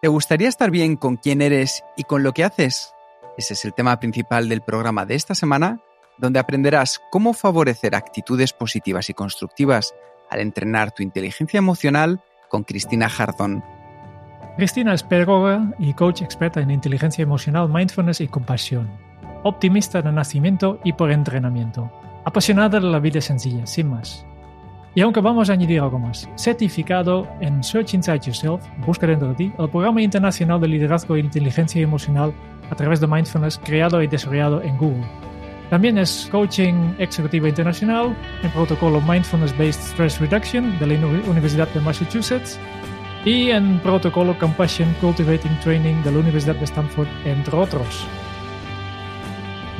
¿Te gustaría estar bien con quién eres y con lo que haces? Ese es el tema principal del programa de esta semana, donde aprenderás cómo favorecer actitudes positivas y constructivas al entrenar tu inteligencia emocional con Cristina Jardón. Cristina es pedagoga y coach experta en inteligencia emocional, mindfulness y compasión. Optimista de nacimiento y por entrenamiento. Apasionada de la vida sencilla, sin más. Y aunque vamos a añadir algo más, certificado en Search Inside Yourself, busca dentro de ti, el programa internacional de liderazgo e inteligencia emocional a través de mindfulness creado y desarrollado en Google. También es coaching ejecutivo internacional en protocolo Mindfulness Based Stress Reduction de la Universidad de Massachusetts y en protocolo Compassion Cultivating Training de la Universidad de Stanford, entre otros.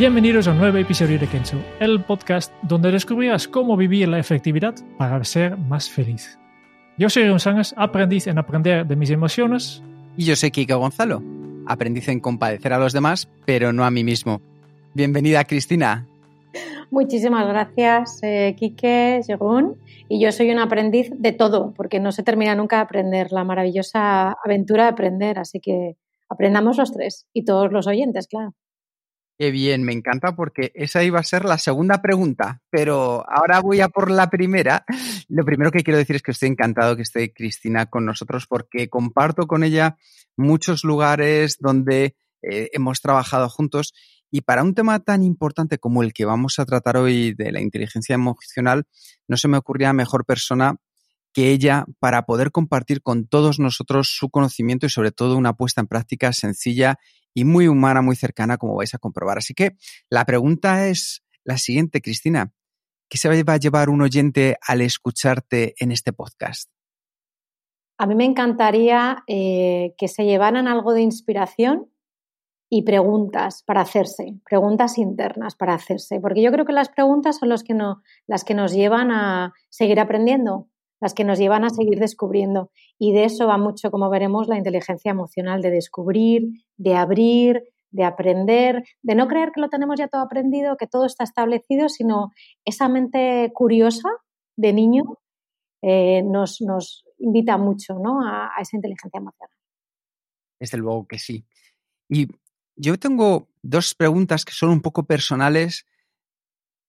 Bienvenidos a un nuevo episodio de Kenzo, el podcast donde descubrirás cómo vivir la efectividad para ser más feliz. Yo soy González, aprendiz en aprender de mis emociones. Y yo soy Kika Gonzalo, aprendiz en compadecer a los demás, pero no a mí mismo. Bienvenida, Cristina. Muchísimas gracias, eh, Quique, Según. Y yo soy un aprendiz de todo, porque no se termina nunca de aprender, la maravillosa aventura de aprender. Así que aprendamos los tres y todos los oyentes, claro. Qué bien, me encanta porque esa iba a ser la segunda pregunta, pero ahora voy a por la primera. Lo primero que quiero decir es que estoy encantado que esté Cristina con nosotros porque comparto con ella muchos lugares donde eh, hemos trabajado juntos y para un tema tan importante como el que vamos a tratar hoy de la inteligencia emocional, no se me ocurría mejor persona que ella para poder compartir con todos nosotros su conocimiento y sobre todo una puesta en práctica sencilla y muy humana, muy cercana, como vais a comprobar. Así que la pregunta es la siguiente, Cristina. ¿Qué se va a llevar un oyente al escucharte en este podcast? A mí me encantaría eh, que se llevaran algo de inspiración y preguntas para hacerse, preguntas internas para hacerse, porque yo creo que las preguntas son los las que nos llevan a seguir aprendiendo, las que nos llevan a seguir descubriendo. Y de eso va mucho, como veremos, la inteligencia emocional, de descubrir, de abrir, de aprender, de no creer que lo tenemos ya todo aprendido, que todo está establecido, sino esa mente curiosa de niño eh, nos, nos, invita mucho ¿no? a, a esa inteligencia emocional. Desde luego que sí. Y yo tengo dos preguntas que son un poco personales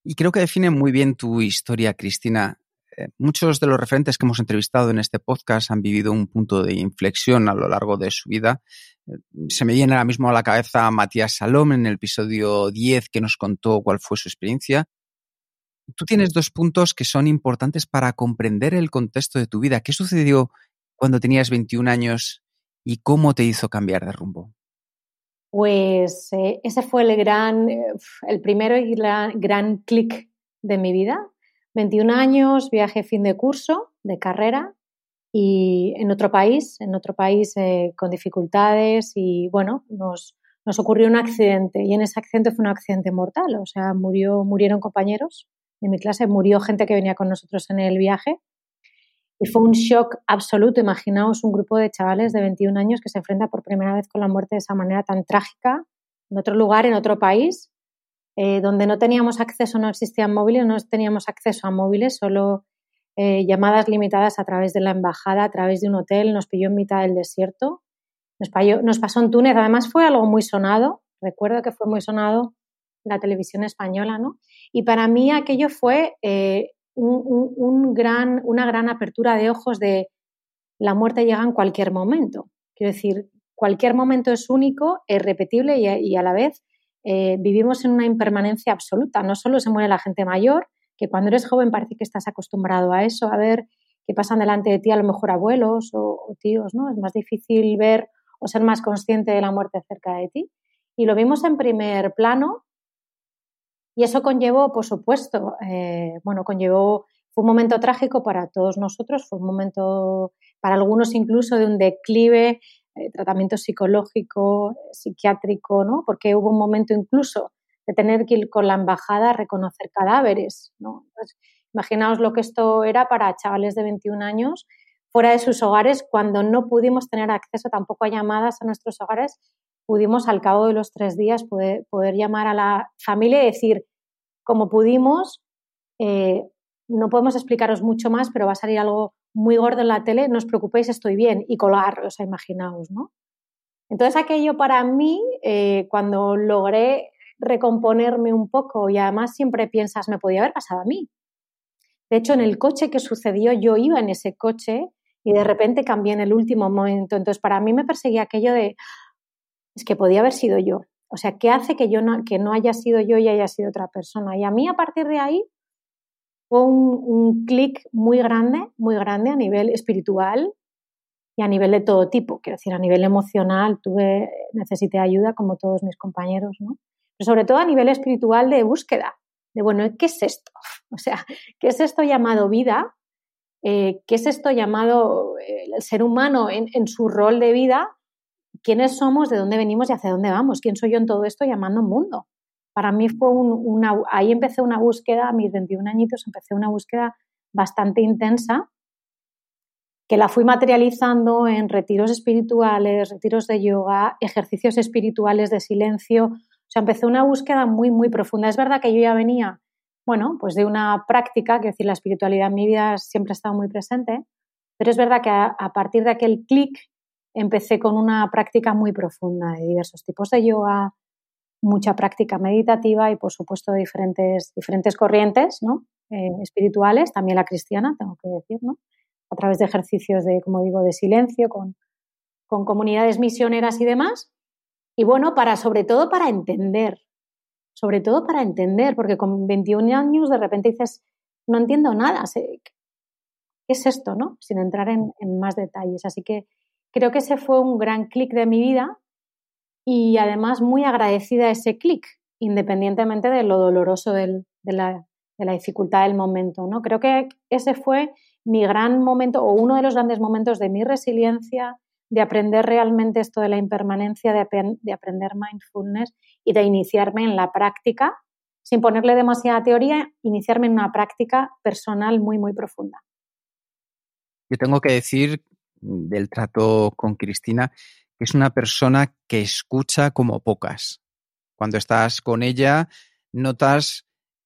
y creo que definen muy bien tu historia, Cristina. Eh, muchos de los referentes que hemos entrevistado en este podcast han vivido un punto de inflexión a lo largo de su vida. Eh, se me viene ahora mismo a la cabeza Matías Salom en el episodio 10 que nos contó cuál fue su experiencia. Tú tienes dos puntos que son importantes para comprender el contexto de tu vida. ¿Qué sucedió cuando tenías 21 años y cómo te hizo cambiar de rumbo? Pues eh, ese fue el gran, el primero y gran, gran clic de mi vida. 21 años, viaje fin de curso, de carrera, y en otro país, en otro país eh, con dificultades y bueno, nos, nos, ocurrió un accidente y en ese accidente fue un accidente mortal, o sea, murió, murieron compañeros de mi clase, murió gente que venía con nosotros en el viaje y fue un shock absoluto. Imaginaos un grupo de chavales de 21 años que se enfrenta por primera vez con la muerte de esa manera tan trágica en otro lugar, en otro país eh, donde no teníamos acceso, no existían móviles, no teníamos acceso a móviles, solo eh, llamadas limitadas a través de la embajada, a través de un hotel, nos pilló en mitad del desierto, nos, nos pasó en Túnez, además fue algo muy sonado, recuerdo que fue muy sonado la televisión española, ¿no? Y para mí aquello fue eh, un, gran, una gran apertura de ojos de la muerte llega en cualquier momento. Quiero decir, cualquier momento es único, es repetible y a la vez eh, vivimos en una impermanencia absoluta. No solo se muere la gente mayor, que cuando eres joven parece que estás acostumbrado a eso, a ver qué pasan delante de ti a lo mejor abuelos o, tíos, ¿no? Es más difícil ver o ser más consciente de la muerte cerca de ti. Y lo vimos en primer plano Y eso conllevó, por supuesto, eh, bueno, conllevó, fue un momento trágico para todos nosotros, fue un momento, para algunos incluso, de un declive, eh, tratamiento psicológico, psiquiátrico, ¿no? Porque hubo un momento incluso de tener que ir con la embajada a reconocer cadáveres, ¿no? imaginaos lo que esto era para chavales de 21 años fuera de sus hogares cuando no pudimos tener acceso tampoco a llamadas a nuestros hogares pudimos al cabo de los tres días poder, llamar a la familia y decir, como pudimos, eh, no podemos explicaros mucho más, pero va a salir algo muy gordo en la tele, no os preocupéis, estoy bien, y colgar, o sea, imaginaos, ¿no? Entonces aquello para mí, eh, cuando logré recomponerme un poco y además siempre piensas, me podía haber pasado a mí. De hecho, en el coche que sucedió, yo iba en ese coche y de repente cambié en el último momento. Entonces, para mí me perseguía aquello de, es que podía haber sido yo. O sea, ¿qué hace que yo que no haya sido yo y haya sido otra persona? Y a mí a partir de ahí fue un, clic muy grande, muy grande a nivel espiritual y a nivel de todo tipo. Quiero decir, a nivel emocional tuve, necesité ayuda como todos mis compañeros, ¿no? Pero sobre todo a nivel espiritual de búsqueda, de, bueno, ¿qué es esto? O sea, ¿qué es esto llamado vida? Eh, ¿Qué es esto llamado eh, el ser humano en, en su rol de vida? quiénes somos, de dónde venimos y hacia dónde vamos, quién soy yo en todo esto llamando mundo. Para mí fue una, ahí empecé una búsqueda, a mis 21 añitos empecé una búsqueda bastante intensa, que la fui materializando en retiros espirituales, retiros de yoga, ejercicios espirituales de silencio. O sea, empecé una búsqueda muy, muy profunda. Es verdad que yo ya venía, bueno, pues de una práctica, que decir, la espiritualidad en mi vida siempre ha estado muy presente, pero es verdad que a partir de aquel clic empecé con una práctica muy profunda de diversos tipos de yoga, mucha práctica meditativa y, por supuesto, diferentes, diferentes corrientes ¿no? Eh, espirituales, también la cristiana, tengo que decir, ¿no? a través de ejercicios de, como digo, de silencio, con, con comunidades misioneras y demás. Y bueno, para, sobre todo para entender, sobre todo para entender, porque con 21 años de repente dices, no entiendo nada, ¿qué es esto? ¿no? Sin entrar en, en más detalles. Así que Creo que ese fue un gran clic de mi vida y además muy agradecida ese clic, independientemente de lo doloroso de, la, dificultad del momento. ¿no? Creo que ese fue mi gran momento o uno de los grandes momentos de mi resiliencia, de aprender realmente esto de la impermanencia, de, de aprender mindfulness y de iniciarme en la práctica, sin ponerle demasiada teoría, iniciarme en una práctica personal muy, muy profunda. Yo tengo que decir del trato con Cristina, es una persona que escucha como pocas. Cuando estás con ella, notas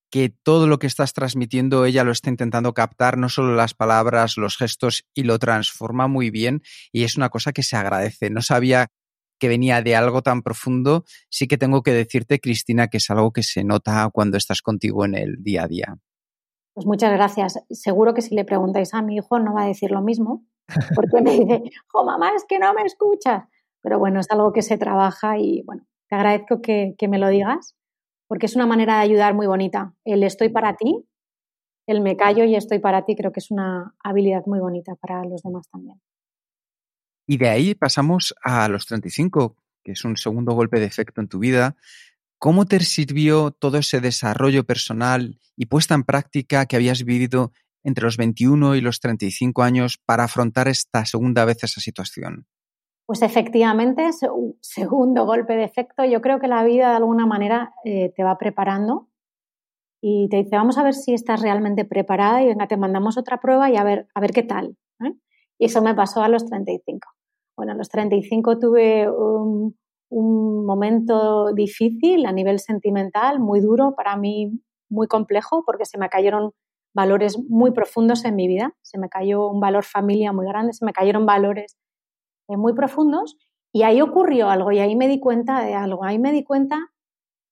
que todo lo que estás transmitiendo ella lo está intentando captar, no solo las palabras, los gestos, y lo transforma muy bien y es una cosa que se agradece. No sabía que venía de algo tan profundo, sí que tengo que decirte, Cristina, que es algo que se nota cuando estás contigo en el día a día. Pues muchas gracias. Seguro que si le preguntáis a mi hijo no va a decir lo mismo, porque me dice, jo mamá, es que no me escuchas. Pero bueno, es algo que se trabaja y bueno, te agradezco que, me lo digas, porque es una manera de ayudar muy bonita. El estoy para ti, el me callo y estoy para ti, creo que es una habilidad muy bonita para los demás también. Y de ahí pasamos a los 35, que es un segundo golpe de efecto en tu vida. ¿Cómo te sirvió todo ese desarrollo personal y puesta en práctica que habías vivido entre los 21 y los 35 años para afrontar esta segunda vez esa situación? Pues efectivamente, segundo golpe de efecto, yo creo que la vida de alguna manera eh, te va preparando y te dice, vamos a ver si estás realmente preparada y venga, te mandamos otra prueba y a ver, a ver qué tal. ¿eh? Y eso me pasó a los 35. Bueno, a los 35 tuve un, un momento difícil a nivel sentimental, muy duro, para mí muy complejo, porque se me cayeron valores muy profundos en mi vida. Se me cayó un valor familia muy grande, se me cayeron valores muy profundos y ahí ocurrió algo y ahí me di cuenta de algo. Ahí me di cuenta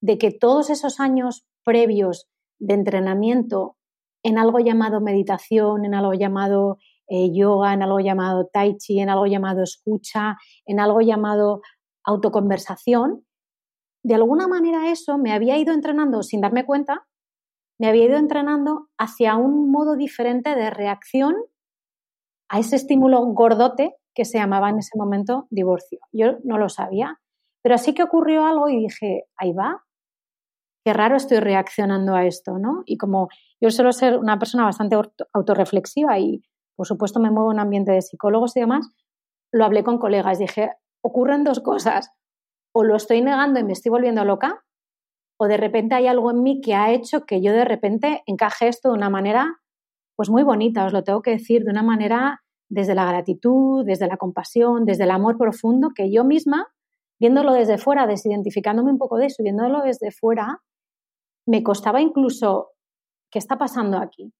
de que todos esos años previos de entrenamiento en algo llamado meditación, en algo llamado eh, yoga, en algo llamado tai chi, en algo llamado escucha, en algo llamado autoconversación, de alguna manera eso me había ido entrenando sin darme cuenta me había ido entrenando hacia un modo diferente de reacción a ese estímulo gordote que se llamaba en ese momento divorcio. Yo no lo sabía, pero así que ocurrió algo y dije, ahí va, qué raro estoy reaccionando a esto, ¿no? Y como yo suelo ser una persona bastante autorreflexiva y, por supuesto, me muevo en un ambiente de psicólogos y demás, lo hablé con colegas. Dije, ocurren dos cosas. O lo estoy negando y me estoy volviendo loca, o de repente hay algo en mí que ha hecho que yo de repente encaje esto de una manera, pues muy bonita, os lo tengo que decir, de una manera desde la gratitud, desde la compasión, desde el amor profundo, que yo misma, viéndolo desde fuera, desidentificándome un poco de eso, viéndolo desde fuera, me costaba incluso, ¿qué está pasando aquí?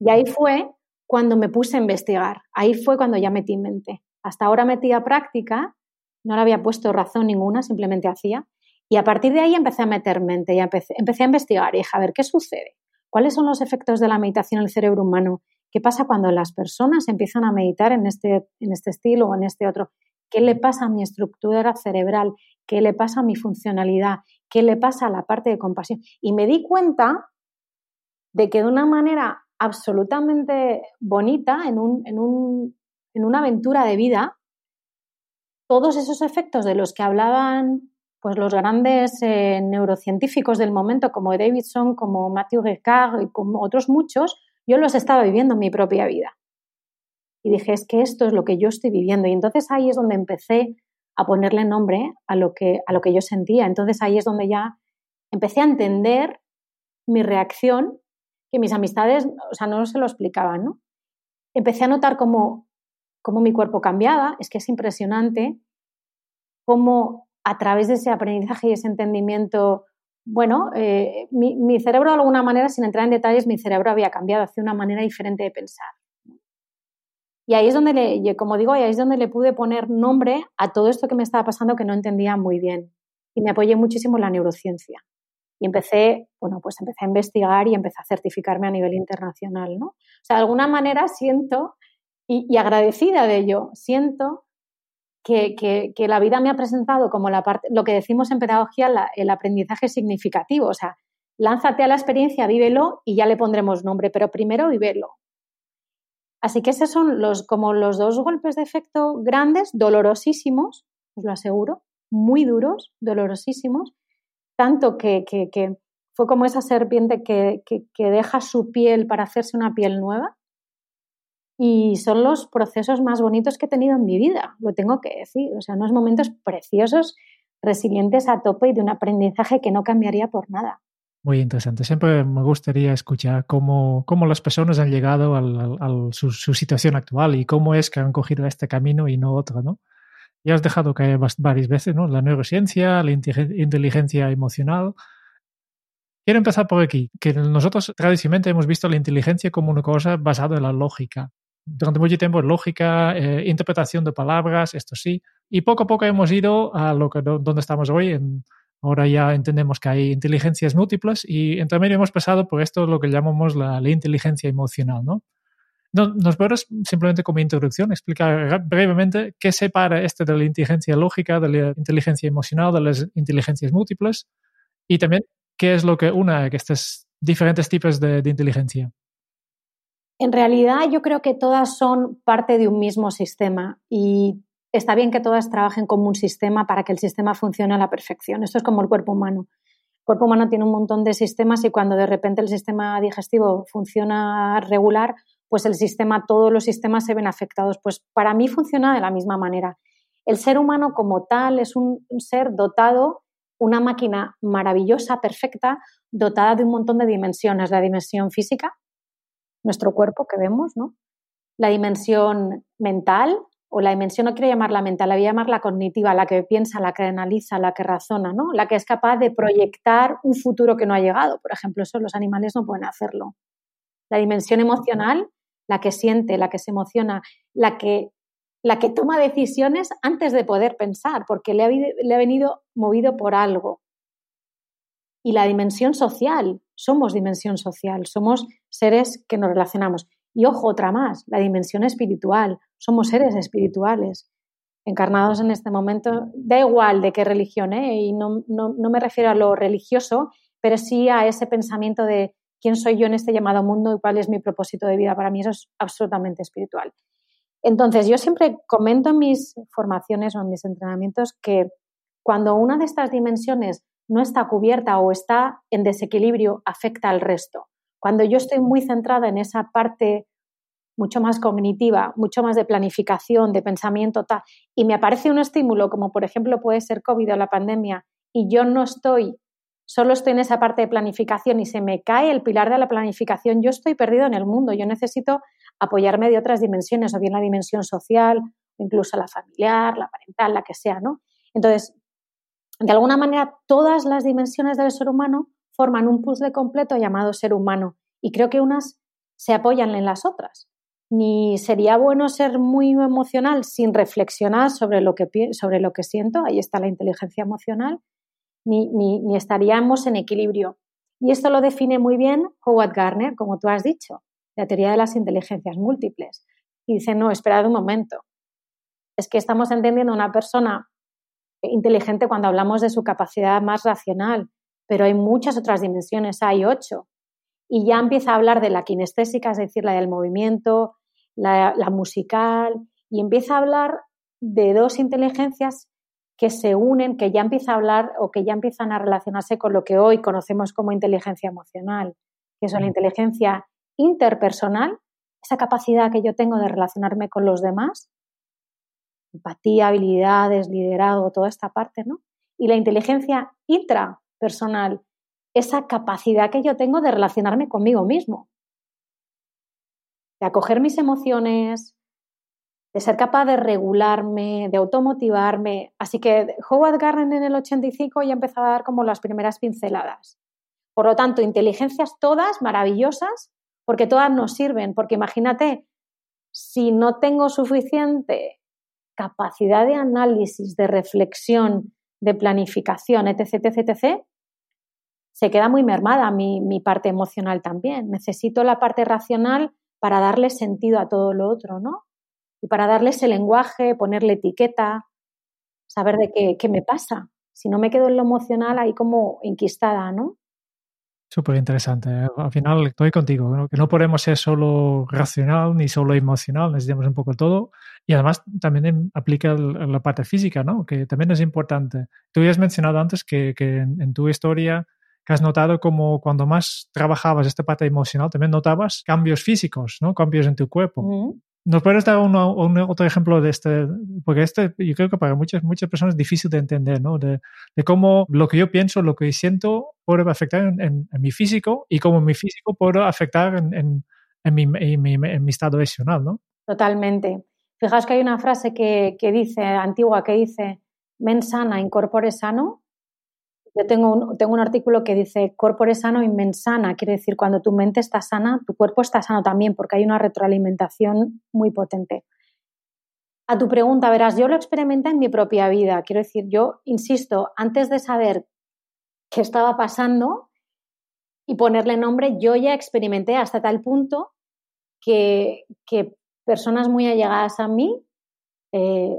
Y ahí fue cuando me puse a investigar, ahí fue cuando ya metí en mente. Hasta ahora metí a práctica, no le había puesto razón ninguna, simplemente hacía. Y a partir de ahí empecé a meter mente y empecé, empecé a investigar y dije, a ver, ¿qué sucede? ¿Cuáles son los efectos de la meditación en el cerebro humano? ¿Qué pasa cuando las personas empiezan a meditar en este, en este estilo o en este otro? ¿Qué le pasa a mi estructura cerebral? ¿Qué le pasa a mi funcionalidad? ¿Qué le pasa a la parte de compasión? Y me di cuenta de que de una manera absolutamente bonita, en, un, en, un, en una aventura de vida, todos esos efectos de los que hablaban pues los grandes eh, neurocientíficos del momento, como Davidson, como Matthew Ricard y como otros muchos, yo los estaba viviendo en mi propia vida. Y dije, es que esto es lo que yo estoy viviendo. Y entonces ahí es donde empecé a ponerle nombre a lo que, a lo que yo sentía. Entonces ahí es donde ya empecé a entender mi reacción, que mis amistades, o sea, no se lo explicaban, ¿no? Empecé a notar cómo, cómo mi cuerpo cambiaba, es que es impresionante cómo a través de ese aprendizaje y ese entendimiento, bueno, eh, mi, cerebro de alguna manera, sin entrar en detalles, mi cerebro había cambiado hacia una manera diferente de pensar. Y ahí es donde, le, como digo, ahí es donde le pude poner nombre a todo esto que me estaba pasando que no entendía muy bien. Y me apoyé muchísimo en la neurociencia. Y empecé, bueno, pues empecé a investigar y empecé a certificarme a nivel internacional, ¿no? O sea, de alguna manera siento, y agradecida de ello, siento que, la vida me ha presentado como la parte, lo que decimos en pedagogía, el aprendizaje significativo. O sea, lánzate a la experiencia, vívelo y ya le pondremos nombre, pero primero vívelo. Así que esos son los, como los dos golpes de efecto grandes, dolorosísimos, os lo aseguro, muy duros, dolorosísimos, tanto que, que fue como esa serpiente que, deja su piel para hacerse una piel nueva y son los procesos más bonitos que he tenido en mi vida, lo tengo que decir. O sea, unos momentos preciosos, resilientes a tope y de un aprendizaje que no cambiaría por nada. Muy interesante. Siempre me gustaría escuchar cómo, cómo las personas han llegado a su, situación actual y cómo es que han cogido este camino y no otro, ¿no? Ya has dejado caer varias veces, ¿no? La neurociencia, la inteligencia emocional. Quiero empezar por aquí, que nosotros tradicionalmente hemos visto la inteligencia como una cosa basada en la lógica durante mucho tiempo lógica, eh, interpretación de palabras, esto sí. Y poco a poco hemos ido a lo que donde estamos hoy. Ahora ya entendemos que hay inteligencias múltiples y entre medio hemos pasado por esto lo que llamamos la, inteligencia emocional, ¿no? ¿Nos puedes simplemente como introducción explicar brevemente qué separa esto de la inteligencia lógica, de la inteligencia emocional, de las inteligencias múltiples y también qué es lo que une estos diferentes tipos de inteligencia? En realidad yo creo que todas son parte de un mismo sistema y está bien que todas trabajen como un sistema para que el sistema funcione a la perfección. Esto es como el cuerpo humano. El cuerpo humano tiene un montón de sistemas y cuando de repente el sistema digestivo funciona regular, pues el sistema, todos los sistemas se ven afectados. Pues para mí funciona de la misma manera. El ser humano como tal es un ser dotado, una máquina maravillosa, perfecta, dotada de un montón de dimensiones. La dimensión física, nuestro cuerpo que vemos, ¿no? La dimensión mental, o la dimensión, no quiero llamarla mental, la voy a llamar la cognitiva, la que piensa, la que analiza, la que razona, ¿no? La que es capaz de proyectar un futuro que no ha llegado. Por ejemplo, eso los animales no pueden hacerlo. La dimensión emocional, la que siente, la que se emociona, la que, la que toma decisiones antes de poder pensar, porque le ha, le ha venido movido por algo. Y la dimensión social, somos dimensión social, somos seres que nos relacionamos. Y ojo, otra más, la dimensión espiritual, somos seres espirituales, encarnados en este momento, da igual de qué religión, ¿eh? y no, no, no me refiero a lo religioso, pero sí a ese pensamiento de quién soy yo en este llamado mundo y cuál es mi propósito de vida. Para mí eso es absolutamente espiritual. Entonces, yo siempre comento en mis formaciones o en mis entrenamientos que cuando una de estas dimensiones no está cubierta o está en desequilibrio afecta al resto. Cuando yo estoy muy centrada en esa parte mucho más cognitiva, mucho más de planificación, de pensamiento, tal, y me aparece un estímulo como por ejemplo puede ser COVID o la pandemia, y yo no estoy, solo estoy en esa parte de planificación y se me cae el pilar de la planificación, yo estoy perdido en el mundo, yo necesito apoyarme de otras dimensiones, o bien la dimensión social, incluso la familiar, la parental, la que sea, ¿no? Entonces, de alguna manera, todas las dimensiones del ser humano forman un puzzle completo llamado ser humano y creo que unas se apoyan en las otras. Ni sería bueno ser muy emocional sin reflexionar sobre lo que, sobre lo que siento, ahí está la inteligencia emocional, ni, ni, ni estaríamos en equilibrio. Y esto lo define muy bien Howard Gardner, como tú has dicho, la teoría de las inteligencias múltiples. Y dice, no, esperad un momento. Es que estamos entendiendo a una persona inteligente cuando hablamos de su capacidad más racional, pero hay muchas otras dimensiones, hay ocho. Y ya empieza a hablar de la kinestésica, es decir, la del movimiento, la, musical, y empieza a hablar de dos inteligencias que se unen, que ya empieza a hablar o que ya empiezan a relacionarse con lo que hoy conocemos como inteligencia emocional, que es la inteligencia interpersonal, esa capacidad que yo tengo de relacionarme con los demás, empatía, habilidades, liderazgo, toda esta parte, ¿no? Y la inteligencia intrapersonal, esa capacidad que yo tengo de relacionarme conmigo mismo, de acoger mis emociones, de ser capaz de regularme, de automotivarme. Así que Howard Gardner en el 85 ya empezó a dar como las primeras pinceladas. Por lo tanto, inteligencias todas maravillosas, porque todas nos sirven, porque imagínate, si no tengo suficiente capacidad de análisis, de reflexión, de planificación, etc., etc., etc., se queda muy mermada mi, parte emocional también. Necesito la parte racional para darle sentido a todo lo otro, ¿no? Y para darle ese lenguaje, ponerle etiqueta, saber de qué, qué me pasa. Si no me quedo en lo emocional ahí como inquistada, ¿no? Súper interesante. ¿eh? Al final estoy contigo, ¿no? que no podemos ser solo racional ni solo emocional, necesitamos un poco todo. Y además también aplica la parte física, ¿no? que también es importante. Tú ya has mencionado antes que, en, tu historia has notado como cuando más trabajabas esta parte emocional, también notabas cambios físicos, ¿no? cambios en tu cuerpo. ¿Nos puedes dar un otro ejemplo de este? Porque este yo creo que para muchas, muchas personas es difícil de entender, ¿no? De, cómo lo que yo pienso, lo que siento puede afectar en, en, mi físico y cómo mi físico puede afectar en, en mi, mi, mi, estado emocional, ¿no? Totalmente. Fijaos que hay una frase que, que dice, antigua, que dice, men sana, incorpore sano, yo tengo un, tengo un artículo que dice corpore sano y mensana, quiere decir cuando tu mente está sana, tu cuerpo está sano también, porque hay una retroalimentación muy potente. A tu pregunta, verás, yo lo experimenté en mi propia vida, quiero decir, yo insisto, antes de saber qué estaba pasando y ponerle nombre, yo ya experimenté hasta tal punto que, que personas muy allegadas a mí eh,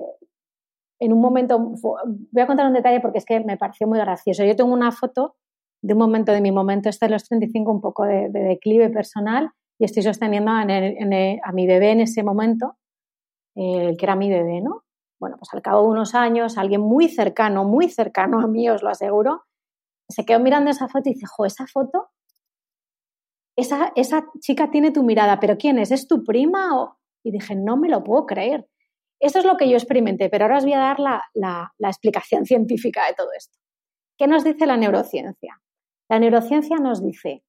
en un momento, voy a contar un detalle porque es que me pareció muy gracioso. Yo tengo una foto de un momento de mi momento, este de los 35, un poco de, declive personal, y estoy sosteniendo a mi bebé en ese momento, el que era mi bebé, ¿no? Bueno, pues al cabo de unos años, alguien muy cercano, muy cercano a mí, os lo aseguro, se quedó mirando esa foto y dice, jo, esa foto, esa, esa chica tiene tu mirada, pero ¿quién es? ¿Es tu prima? O... Y dije, no me lo puedo creer. Eso es lo que yo experimenté, pero ahora os voy a dar la, explicación científica de todo esto. ¿Qué nos dice la neurociencia? La neurociencia nos dice,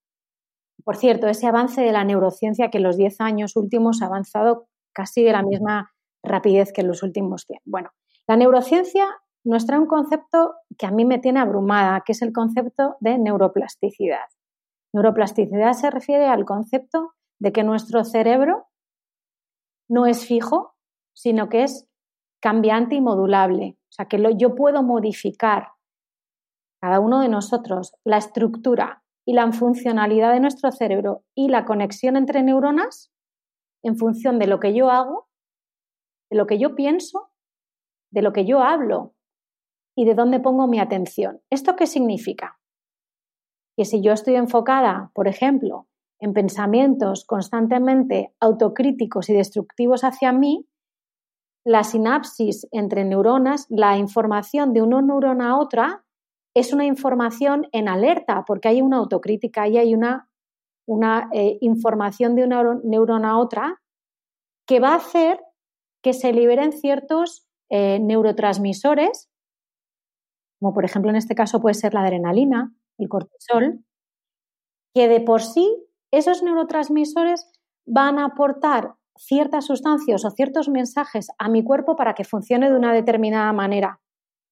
por cierto, ese avance de la neurociencia que en los 10 años últimos ha avanzado casi de la misma rapidez que en los últimos 100. Bueno, la neurociencia nos trae un concepto que a mí me tiene abrumada, que es el concepto de neuroplasticidad. Neuroplasticidad se refiere al concepto de que nuestro cerebro no es fijo, sino que es cambiante y modulable. O sea, que yo puedo modificar cada uno de nosotros la estructura y la funcionalidad de nuestro cerebro y la conexión entre neuronas en función de lo que yo hago, de lo que yo pienso, de lo que yo hablo y de dónde pongo mi atención. ¿Esto qué significa? Que si yo estoy enfocada, por ejemplo, en pensamientos constantemente autocríticos y destructivos hacia mí, la sinapsis entre neuronas, la información de una neurona a otra, es una información en alerta, porque hay una autocrítica y hay una, eh, información de una neurona a otra que va a hacer que se liberen ciertos eh, neurotransmisores, como por ejemplo en este caso puede ser la adrenalina, el cortisol, que de por sí esos neurotransmisores van a aportar ciertas sustancias o ciertos mensajes a mi cuerpo para que funcione de una determinada manera.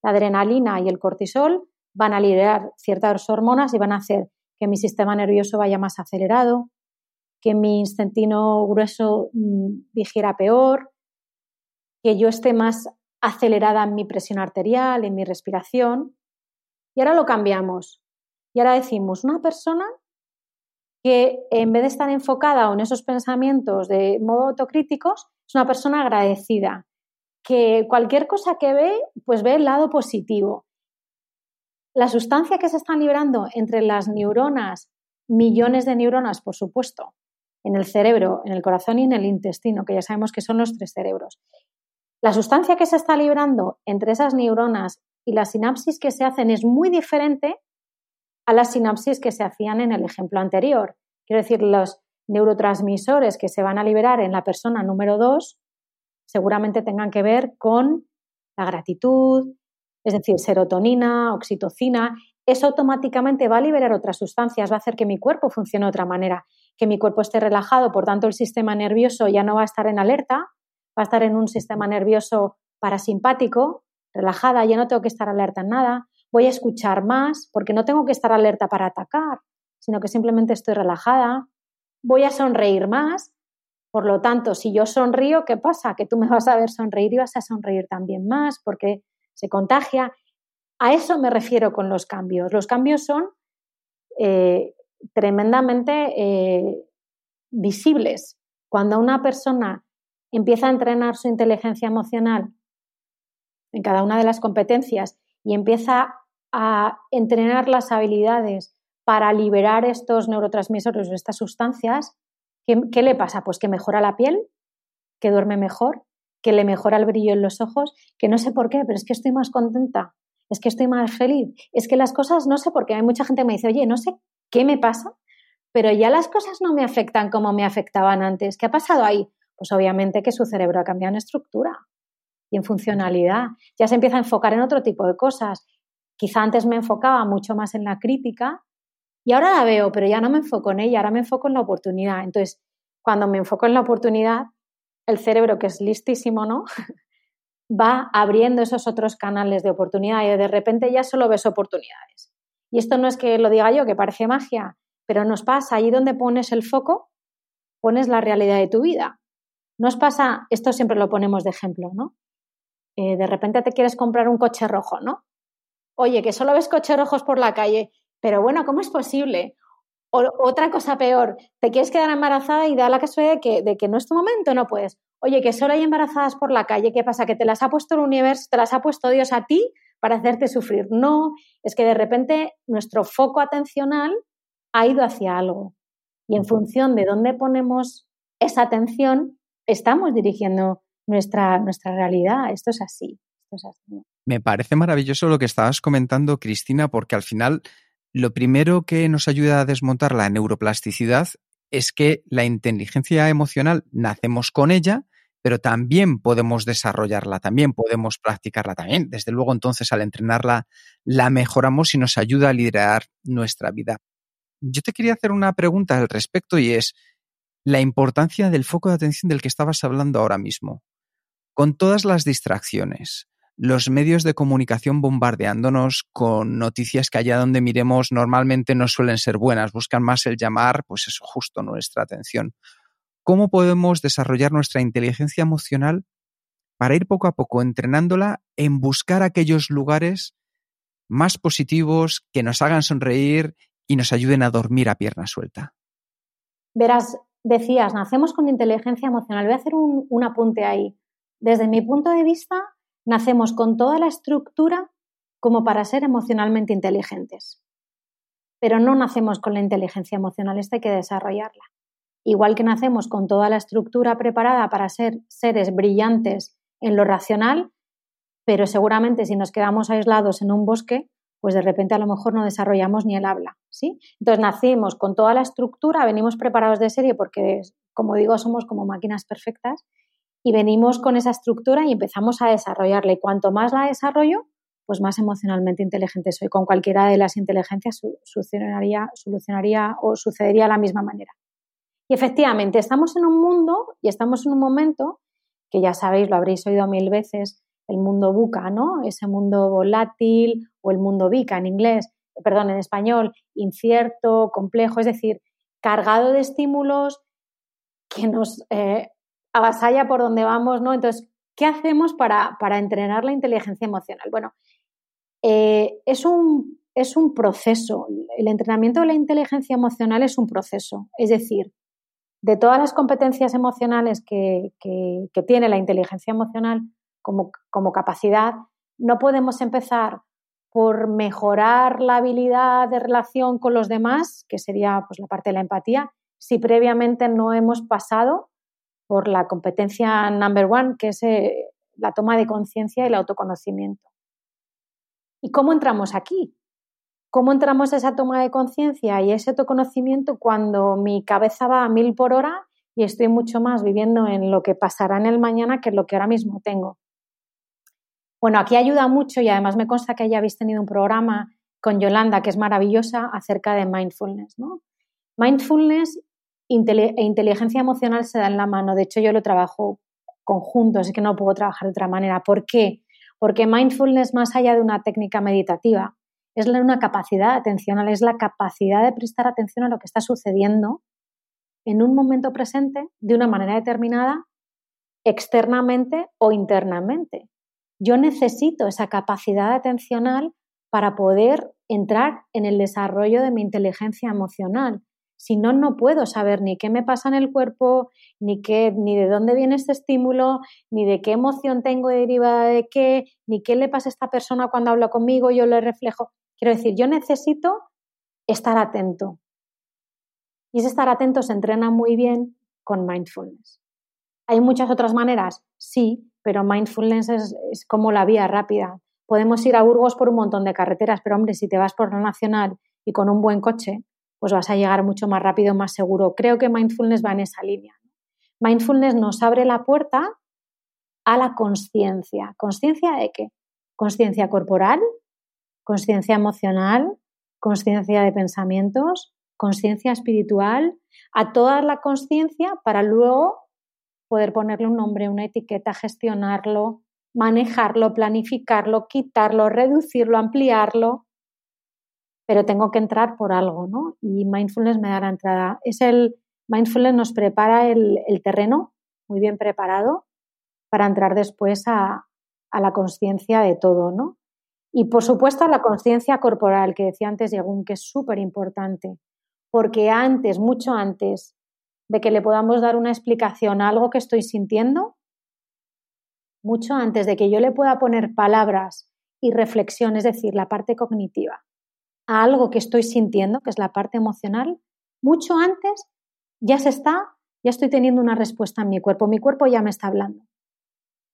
La adrenalina y el cortisol van a liberar ciertas hormonas y van a hacer que mi sistema nervioso vaya más acelerado, que mi intestino grueso mm, digiera peor, que yo esté más acelerada en mi presión arterial, en mi respiración. Y ahora lo cambiamos. Y ahora decimos, una persona que en vez de estar enfocada en esos pensamientos de modo autocríticos, es una persona agradecida, que cualquier cosa que ve, pues ve el lado positivo. La sustancia que se están liberando entre las neuronas, millones de neuronas, por supuesto, en el cerebro, en el corazón y en el intestino, que ya sabemos que son los tres cerebros. La sustancia que se está librando entre esas neuronas y la sinapsis que se hacen es muy diferente a las sinapsis que se hacían en el ejemplo anterior. Quiero decir, los neurotransmisores que se van a liberar en la persona número 2 seguramente tengan que ver con la gratitud, es decir, serotonina, oxitocina. Eso automáticamente va a liberar otras sustancias, va a hacer que mi cuerpo funcione de otra manera, que mi cuerpo esté relajado, por tanto el sistema nervioso ya no va a estar en alerta, va a estar en un sistema nervioso parasimpático, relajada, ya no tengo que estar alerta en nada, voy a escuchar más porque no tengo que estar alerta para atacar, sino que simplemente estoy relajada, voy a sonreír más, por lo tanto, si yo sonrío, ¿qué pasa? Que tú me vas a ver sonreír y vas a sonreír también más porque se contagia. A eso me refiero con los cambios. Los cambios son eh, tremendamente eh, visibles. Cuando una persona empieza a entrenar su inteligencia emocional en cada una de las competencias y empieza a entrenar las habilidades para liberar estos neurotransmisores o estas sustancias, ¿qué, le pasa? Pues que mejora la piel, que duerme mejor, que le mejora el brillo en los ojos, que no sé por qué, pero es que estoy más contenta, es que estoy más feliz, es que las cosas no sé por qué. Hay mucha gente que me dice, oye, no sé qué me pasa, pero ya las cosas no me afectan como me afectaban antes. ¿Qué ha pasado ahí? Pues obviamente que su cerebro ha cambiado en estructura y en funcionalidad. Ya se empieza a enfocar en otro tipo de cosas. Quizá antes me enfocaba mucho más en la crítica y ahora la veo, pero ya no me enfoco en ella, ahora me enfoco en la oportunidad. Entonces, cuando me enfoco en la oportunidad, el cerebro, que es listísimo, ¿no? va abriendo esos otros canales de oportunidad y de repente ya solo ves oportunidades. Y esto no es que lo diga yo, que parece magia, pero nos pasa, allí donde pones el foco, pones la realidad de tu vida. Nos pasa, esto siempre lo ponemos de ejemplo, ¿no? Eh, de repente te quieres comprar un coche rojo, ¿no? Oye, que solo ves coches rojos por la calle, pero bueno, ¿cómo es posible? O, otra cosa peor, te quieres quedar embarazada y da la casualidad de que, de que no es tu momento, no puedes. Oye, que solo hay embarazadas por la calle, ¿qué pasa? Que te las ha puesto el universo, te las ha puesto Dios a ti para hacerte sufrir. No, es que de repente nuestro foco atencional ha ido hacia algo. Y en función de dónde ponemos esa atención, estamos dirigiendo nuestra, nuestra realidad. Esto es así. Me parece maravilloso lo que estabas comentando, Cristina, porque al final lo primero que nos ayuda a desmontar la neuroplasticidad es que la inteligencia emocional nacemos con ella, pero también podemos desarrollarla, también podemos practicarla también. Desde luego, entonces, al entrenarla, la mejoramos y nos ayuda a liderar nuestra vida. Yo te quería hacer una pregunta al respecto y es la importancia del foco de atención del que estabas hablando ahora mismo. Con todas las distracciones, los medios de comunicación bombardeándonos con noticias que allá donde miremos normalmente no suelen ser buenas, buscan más el llamar, pues eso, justo nuestra atención. ¿Cómo podemos desarrollar nuestra inteligencia emocional para ir poco a poco entrenándola en buscar aquellos lugares más positivos que nos hagan sonreír y nos ayuden a dormir a pierna suelta? Verás, decías, nacemos con inteligencia emocional. Voy a hacer un, un apunte ahí. Desde mi punto de vista, nacemos con toda la estructura como para ser emocionalmente inteligentes. Pero no nacemos con la inteligencia emocional, esta hay que desarrollarla. Igual que nacemos con toda la estructura preparada para ser seres brillantes en lo racional, pero seguramente si nos quedamos aislados en un bosque, pues de repente a lo mejor no desarrollamos ni el habla, ¿sí? Entonces nacimos con toda la estructura, venimos preparados de serie porque, como digo, somos como máquinas perfectas y venimos con esa estructura y empezamos a desarrollarla. Y cuanto más la desarrollo, pues más emocionalmente inteligente soy. Con cualquiera de las inteligencias solucionaría, solucionaría o sucedería de la misma manera. Y efectivamente, estamos en un mundo y estamos en un momento que ya sabéis, lo habréis oído mil veces, el mundo buca, ¿no? Ese mundo volátil o el mundo bica en inglés, perdón, en español, incierto, complejo, es decir, cargado de estímulos que nos eh, avasalla por donde vamos, ¿no? Entonces, ¿qué hacemos para, para entrenar la inteligencia emocional? Bueno, eh, es, un, es un proceso. El entrenamiento de la inteligencia emocional es un proceso. Es decir, de todas las competencias emocionales que, tiene la inteligencia emocional como, como, capacidad, no podemos empezar por mejorar la habilidad de relación con los demás, que sería pues, la parte de la empatía, si previamente no hemos pasado por la competencia number one, que es eh, la toma de conciencia y el autoconocimiento. ¿Y cómo entramos aquí? ¿Cómo entramos a esa toma de conciencia y ese autoconocimiento cuando mi cabeza va a mil por hora y estoy mucho más viviendo en lo que pasará en el mañana que en lo que ahora mismo tengo? Bueno, aquí ayuda mucho y además me consta que ya habéis tenido un programa con Yolanda que es maravillosa acerca de mindfulness. Mindfulness e inteligencia emocional se dan la mano. De hecho, yo lo trabajo conjunto, así que no puedo trabajar de otra manera. ¿Por qué? Porque mindfulness, más allá de una técnica meditativa, es una capacidad atencional, es la capacidad de prestar atención a lo que está sucediendo en un momento presente de una manera determinada, externamente o internamente. Yo necesito esa capacidad atencional para poder entrar en el desarrollo de mi inteligencia emocional. Si no, no puedo saber ni qué me pasa en el cuerpo, ni, qué, ni de dónde viene este estímulo, ni de qué emoción tengo derivada de qué, ni qué le pasa a esta persona cuando habla conmigo, yo le reflejo. Quiero decir, yo necesito estar atento. Y ese estar atento se entrena muy bien con mindfulness. ¿Hay muchas otras maneras? Sí, pero mindfulness es, es, como la vía rápida. Podemos ir a Burgos por un montón de carreteras, pero hombre, si te vas por la nacional y con un buen coche, pues vas a llegar mucho más rápido, más seguro. Creo que mindfulness va en esa línea. Mindfulness nos abre la puerta a la conciencia. ¿Conciencia de qué? Conciencia corporal, conciencia emocional, conciencia de pensamientos, conciencia espiritual, a toda la conciencia para luego poder ponerle un nombre, una etiqueta, gestionarlo, manejarlo, planificarlo, quitarlo, reducirlo, ampliarlo. Pero tengo que entrar por algo, ¿no? Y mindfulness me da la entrada. Es el mindfulness nos prepara el, terreno muy bien preparado para entrar después a, a la conciencia de todo, ¿no? Y por supuesto la conciencia corporal que decía antes Yagún, que es súper importante, porque antes, mucho antes de que le podamos dar una explicación a algo que estoy sintiendo, mucho antes de que yo le pueda poner palabras y reflexión, es decir, la parte cognitiva, a algo que estoy sintiendo, que es la parte emocional, mucho antes ya se está, ya estoy teniendo una respuesta en mi cuerpo, mi cuerpo ya me está hablando.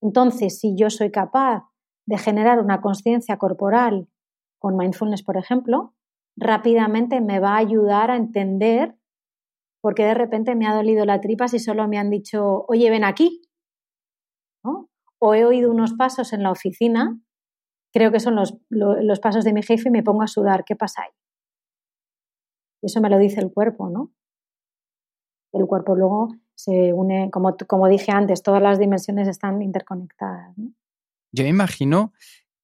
Entonces, si yo soy capaz de generar una conciencia corporal con mindfulness, por ejemplo, rápidamente me va a ayudar a entender por qué de repente me ha dolido la tripa si solo me han dicho, oye, ven aquí. O he oído unos pasos en la oficina, creo que son los, los pasos de mi jefe y me pongo a sudar. ¿Qué pasa ahí? Eso me lo dice el cuerpo, ¿no? El cuerpo luego se une, como, como dije antes, todas las dimensiones están interconectadas. ¿no? Yo imagino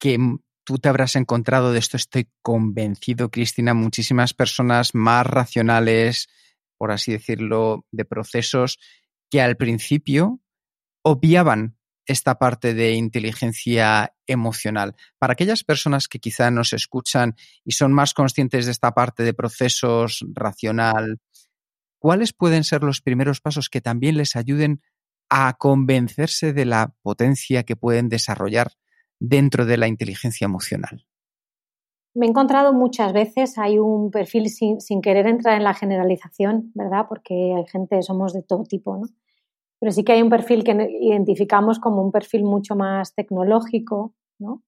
que tú te habrás encontrado de esto, estoy convencido, Cristina, muchísimas personas más racionales, por así decirlo, de procesos que al principio obviaban esta parte de inteligencia emocional. Para aquellas personas que quizá nos escuchan y son más conscientes de esta parte de procesos racional, ¿cuáles pueden ser los primeros pasos que también les ayuden a convencerse de la potencia que pueden desarrollar dentro de la inteligencia emocional? Me he encontrado muchas veces, hay un perfil sin, querer entrar en la generalización, ¿verdad? Porque hay gente, somos de todo tipo, ¿no? Pero sí que hay un perfil que identificamos como un perfil mucho más tecnológico, ¿no?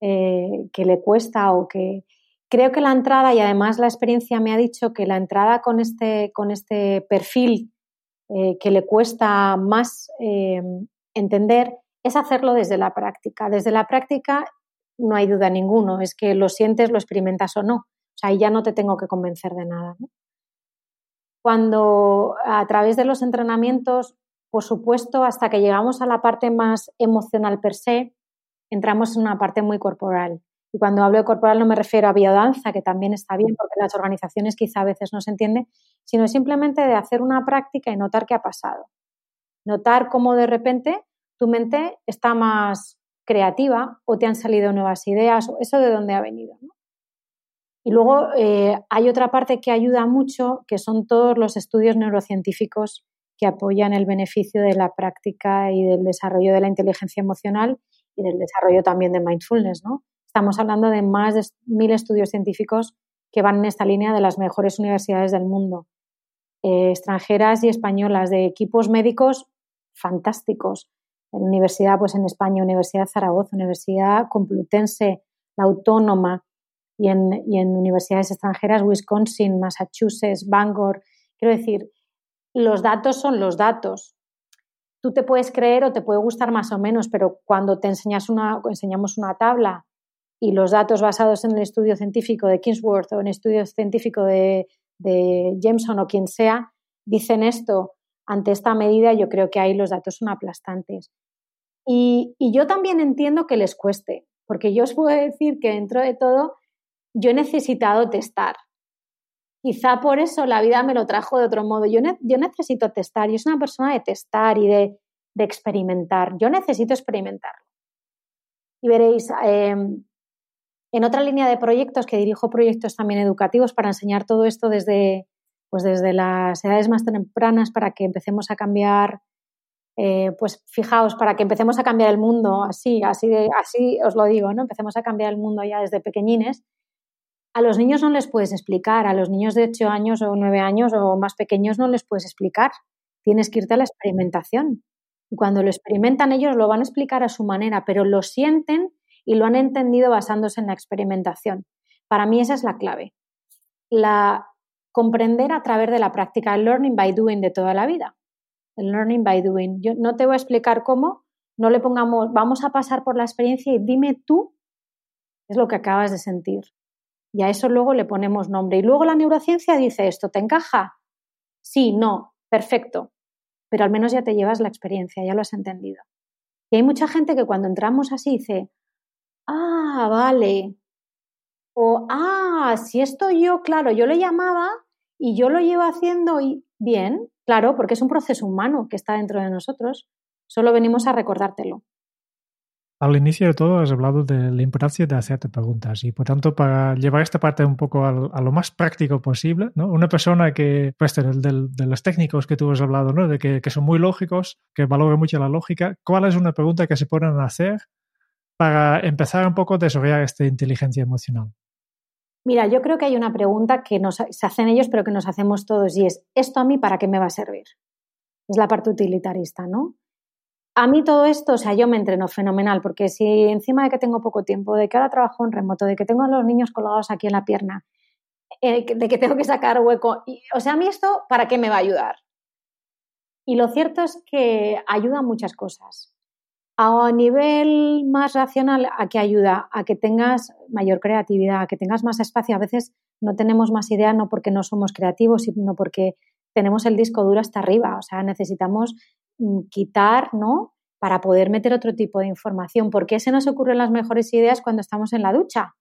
eh, que le cuesta o que creo que la entrada y además la experiencia me ha dicho que la entrada con este, con este perfil eh, que le cuesta más eh, entender es hacerlo desde la práctica. Desde la práctica no hay duda ninguno, es que lo sientes, lo experimentas o no. O sea, ahí ya no te tengo que convencer de nada. Cuando a través de los entrenamientos, por supuesto, hasta que llegamos a la parte más emocional per se, entramos en una parte muy corporal. Y cuando hablo de corporal no me refiero a biodanza, que también está bien porque las organizaciones quizá a veces no se entiende, sino simplemente de hacer una práctica y notar qué ha pasado. Notar cómo de repente tu mente está más creativa o te han salido nuevas ideas, o eso de dónde ha venido. Y luego eh, hay otra parte que ayuda mucho, que son todos los estudios neurocientíficos que apoyan el beneficio de la práctica y del desarrollo de la inteligencia emocional y del desarrollo también de mindfulness, ¿no? Estamos hablando de más de mil estudios científicos que van en esta línea de las mejores universidades del mundo, eh, extranjeras y españolas, de equipos médicos fantásticos. En universidad, pues en España, Universidad de Zaragoza, Universidad Complutense, la Autónoma, y en, y en universidades extranjeras, Wisconsin, Massachusetts, Bangor. Quiero decir, los datos son los datos tú te puedes creer o te puede gustar más o menos, pero cuando te enseñas una, enseñamos una tabla y los datos basados en el estudio científico de Kingsworth o en el estudio científico de, Jameson o quien sea, dicen esto ante esta medida, yo creo que ahí los datos son aplastantes. Y, y, yo también entiendo que les cueste, porque yo os puedo decir que dentro de todo yo he necesitado testar. Quizá por eso la vida me lo trajo de otro modo. Yo, yo necesito testar, yo soy una persona de testar y de, de experimentar. Yo necesito experimentarlo. Y veréis, em, en otra línea de proyectos, que dirijo proyectos también educativos para enseñar todo esto desde, pues desde las edades más tempranas para que empecemos a cambiar, eh, pues fijaos, para que empecemos a cambiar el mundo, así, así, de, así os lo digo, ¿no? Empecemos a cambiar el mundo ya desde pequeñines. A los niños no les puedes explicar, a los niños de 8 años o 9 años o más pequeños no les puedes explicar. Tienes que irte a la experimentación. Y cuando lo experimentan ellos lo van a explicar a su manera, pero lo sienten y lo han entendido basándose en la experimentación. Para mí esa es la clave. La comprender a través de la práctica, el learning by doing de toda la vida. El learning by doing. Yo no te voy a explicar cómo, no le pongamos, vamos a pasar por la experiencia y dime tú es lo que acabas de sentir. Y a eso luego le ponemos nombre. Y luego la neurociencia dice esto, ¿te encaja? Sí, no, perfecto. Pero al menos ya te llevas la experiencia, ya lo has entendido. Y hay mucha gente que cuando entramos así dice, ah, vale. O, ah, si esto yo, claro, yo lo llamaba y yo lo llevo haciendo y bien, claro, porque es un proceso humano que está dentro de nosotros. Solo venimos a recordártelo. Al inicio de todo has hablado de la importancia de hacerte preguntas y por tanto para llevar esta parte un poco a lo más práctico posible, ¿no? una persona que, pues de, de, los técnicos que tú has hablado, ¿no? de que, son muy lógicos, que valoran mucho la lógica, ¿cuál es una pregunta que se pueden hacer para empezar un poco a desarrollar esta inteligencia emocional? Mira, yo creo que hay una pregunta que nos, se hacen ellos, pero que nos hacemos todos, y es, ¿esto a mí para qué me va a servir? Es la parte utilitarista, ¿no? A mí todo esto, o sea, yo me entreno fenomenal, porque si encima de que tengo poco tiempo, de que ahora trabajo en remoto, de que tengo a los niños colgados aquí en la pierna, eh, de que tengo que sacar hueco, o sea, a mí esto, ¿para qué me va a ayudar? Y lo cierto es que ayuda a muchas cosas. A nivel más racional, ¿a qué ayuda? A que tengas mayor creatividad, a que tengas más espacio. A veces no tenemos más idea no porque no somos creativos, sino porque tenemos el disco duro hasta arriba. O sea, necesitamos quitar, ¿no? Para poder meter otro tipo de información. ¿Por qué se nos ocurren las mejores ideas cuando estamos en la ducha?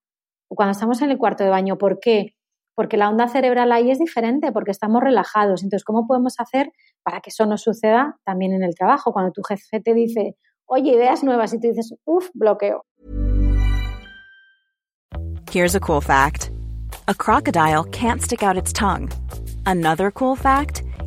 O cuando estamos en el cuarto de baño. ¿Por qué? Porque la onda cerebral ahí es diferente, porque estamos relajados. Entonces, ¿cómo podemos hacer para que eso no suceda también en el trabajo? Cuando tu jefe te dice, oye, ideas nuevas y tú dices, uff, bloqueo. Here's a cool fact. A crocodile can't stick out its tongue. Another cool fact,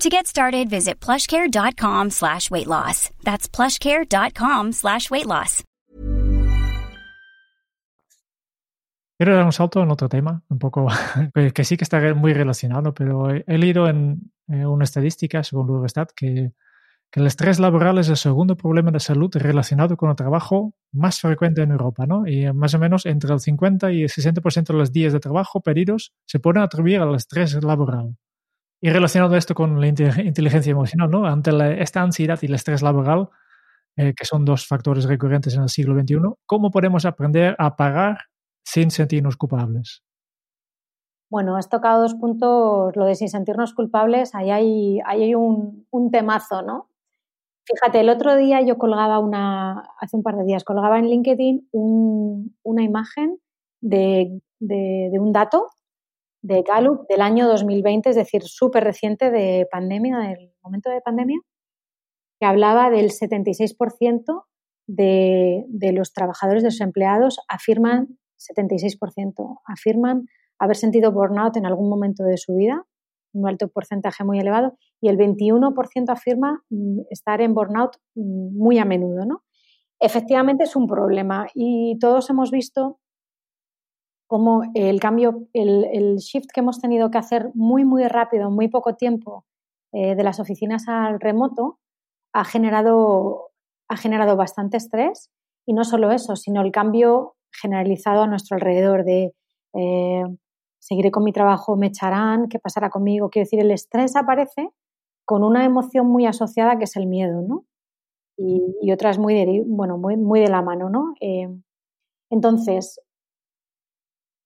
To get started, visit plushcare.com slash weight loss. That's plushcare.com slash weight loss. Quiero dar un salto en otro tema, un poco que sí que está muy relacionado, pero he leído en eh, una estadística, según Eurostat, que, que el estrés laboral es el segundo problema de salud relacionado con el trabajo más frecuente en Europa, ¿no? Y más o menos entre el 50 y el 60% de los días de trabajo pedidos se pueden atribuir al estrés laboral. Y relacionado esto con la inteligencia emocional, ¿no? Ante esta ansiedad y el estrés laboral, eh, que son dos factores recurrentes en el siglo XXI, ¿cómo podemos aprender a pagar sin sentirnos culpables? Bueno, has tocado dos puntos, lo de sin sentirnos culpables, ahí hay, un, temazo, ¿no? Fíjate, el otro día yo colgaba una, hace un par de días, colgaba en LinkedIn una imagen de, un dato de Gallup del año 2020, es decir, súper reciente de pandemia, del momento de pandemia, que hablaba del 76% de, de los trabajadores desempleados afirman, 76%, afirman haber sentido burnout en algún momento de su vida, un alto porcentaje muy elevado, y el 21% afirma mm, estar en burnout mm, muy a menudo, ¿no? Efectivamente es un problema y todos hemos visto cómo el cambio, el, shift que hemos tenido que hacer muy, muy rápido, en muy poco tiempo, eh, de las oficinas al remoto, ha generado, ha generado bastante estrés. Y no solo eso, sino el cambio generalizado a nuestro alrededor de eh, seguiré con mi trabajo, me echarán, qué pasará conmigo. Quiero decir, el estrés aparece con una emoción muy asociada que es el miedo, ¿no? Y, otras muy de, bueno, muy, muy de la mano, ¿no? Eh, entonces,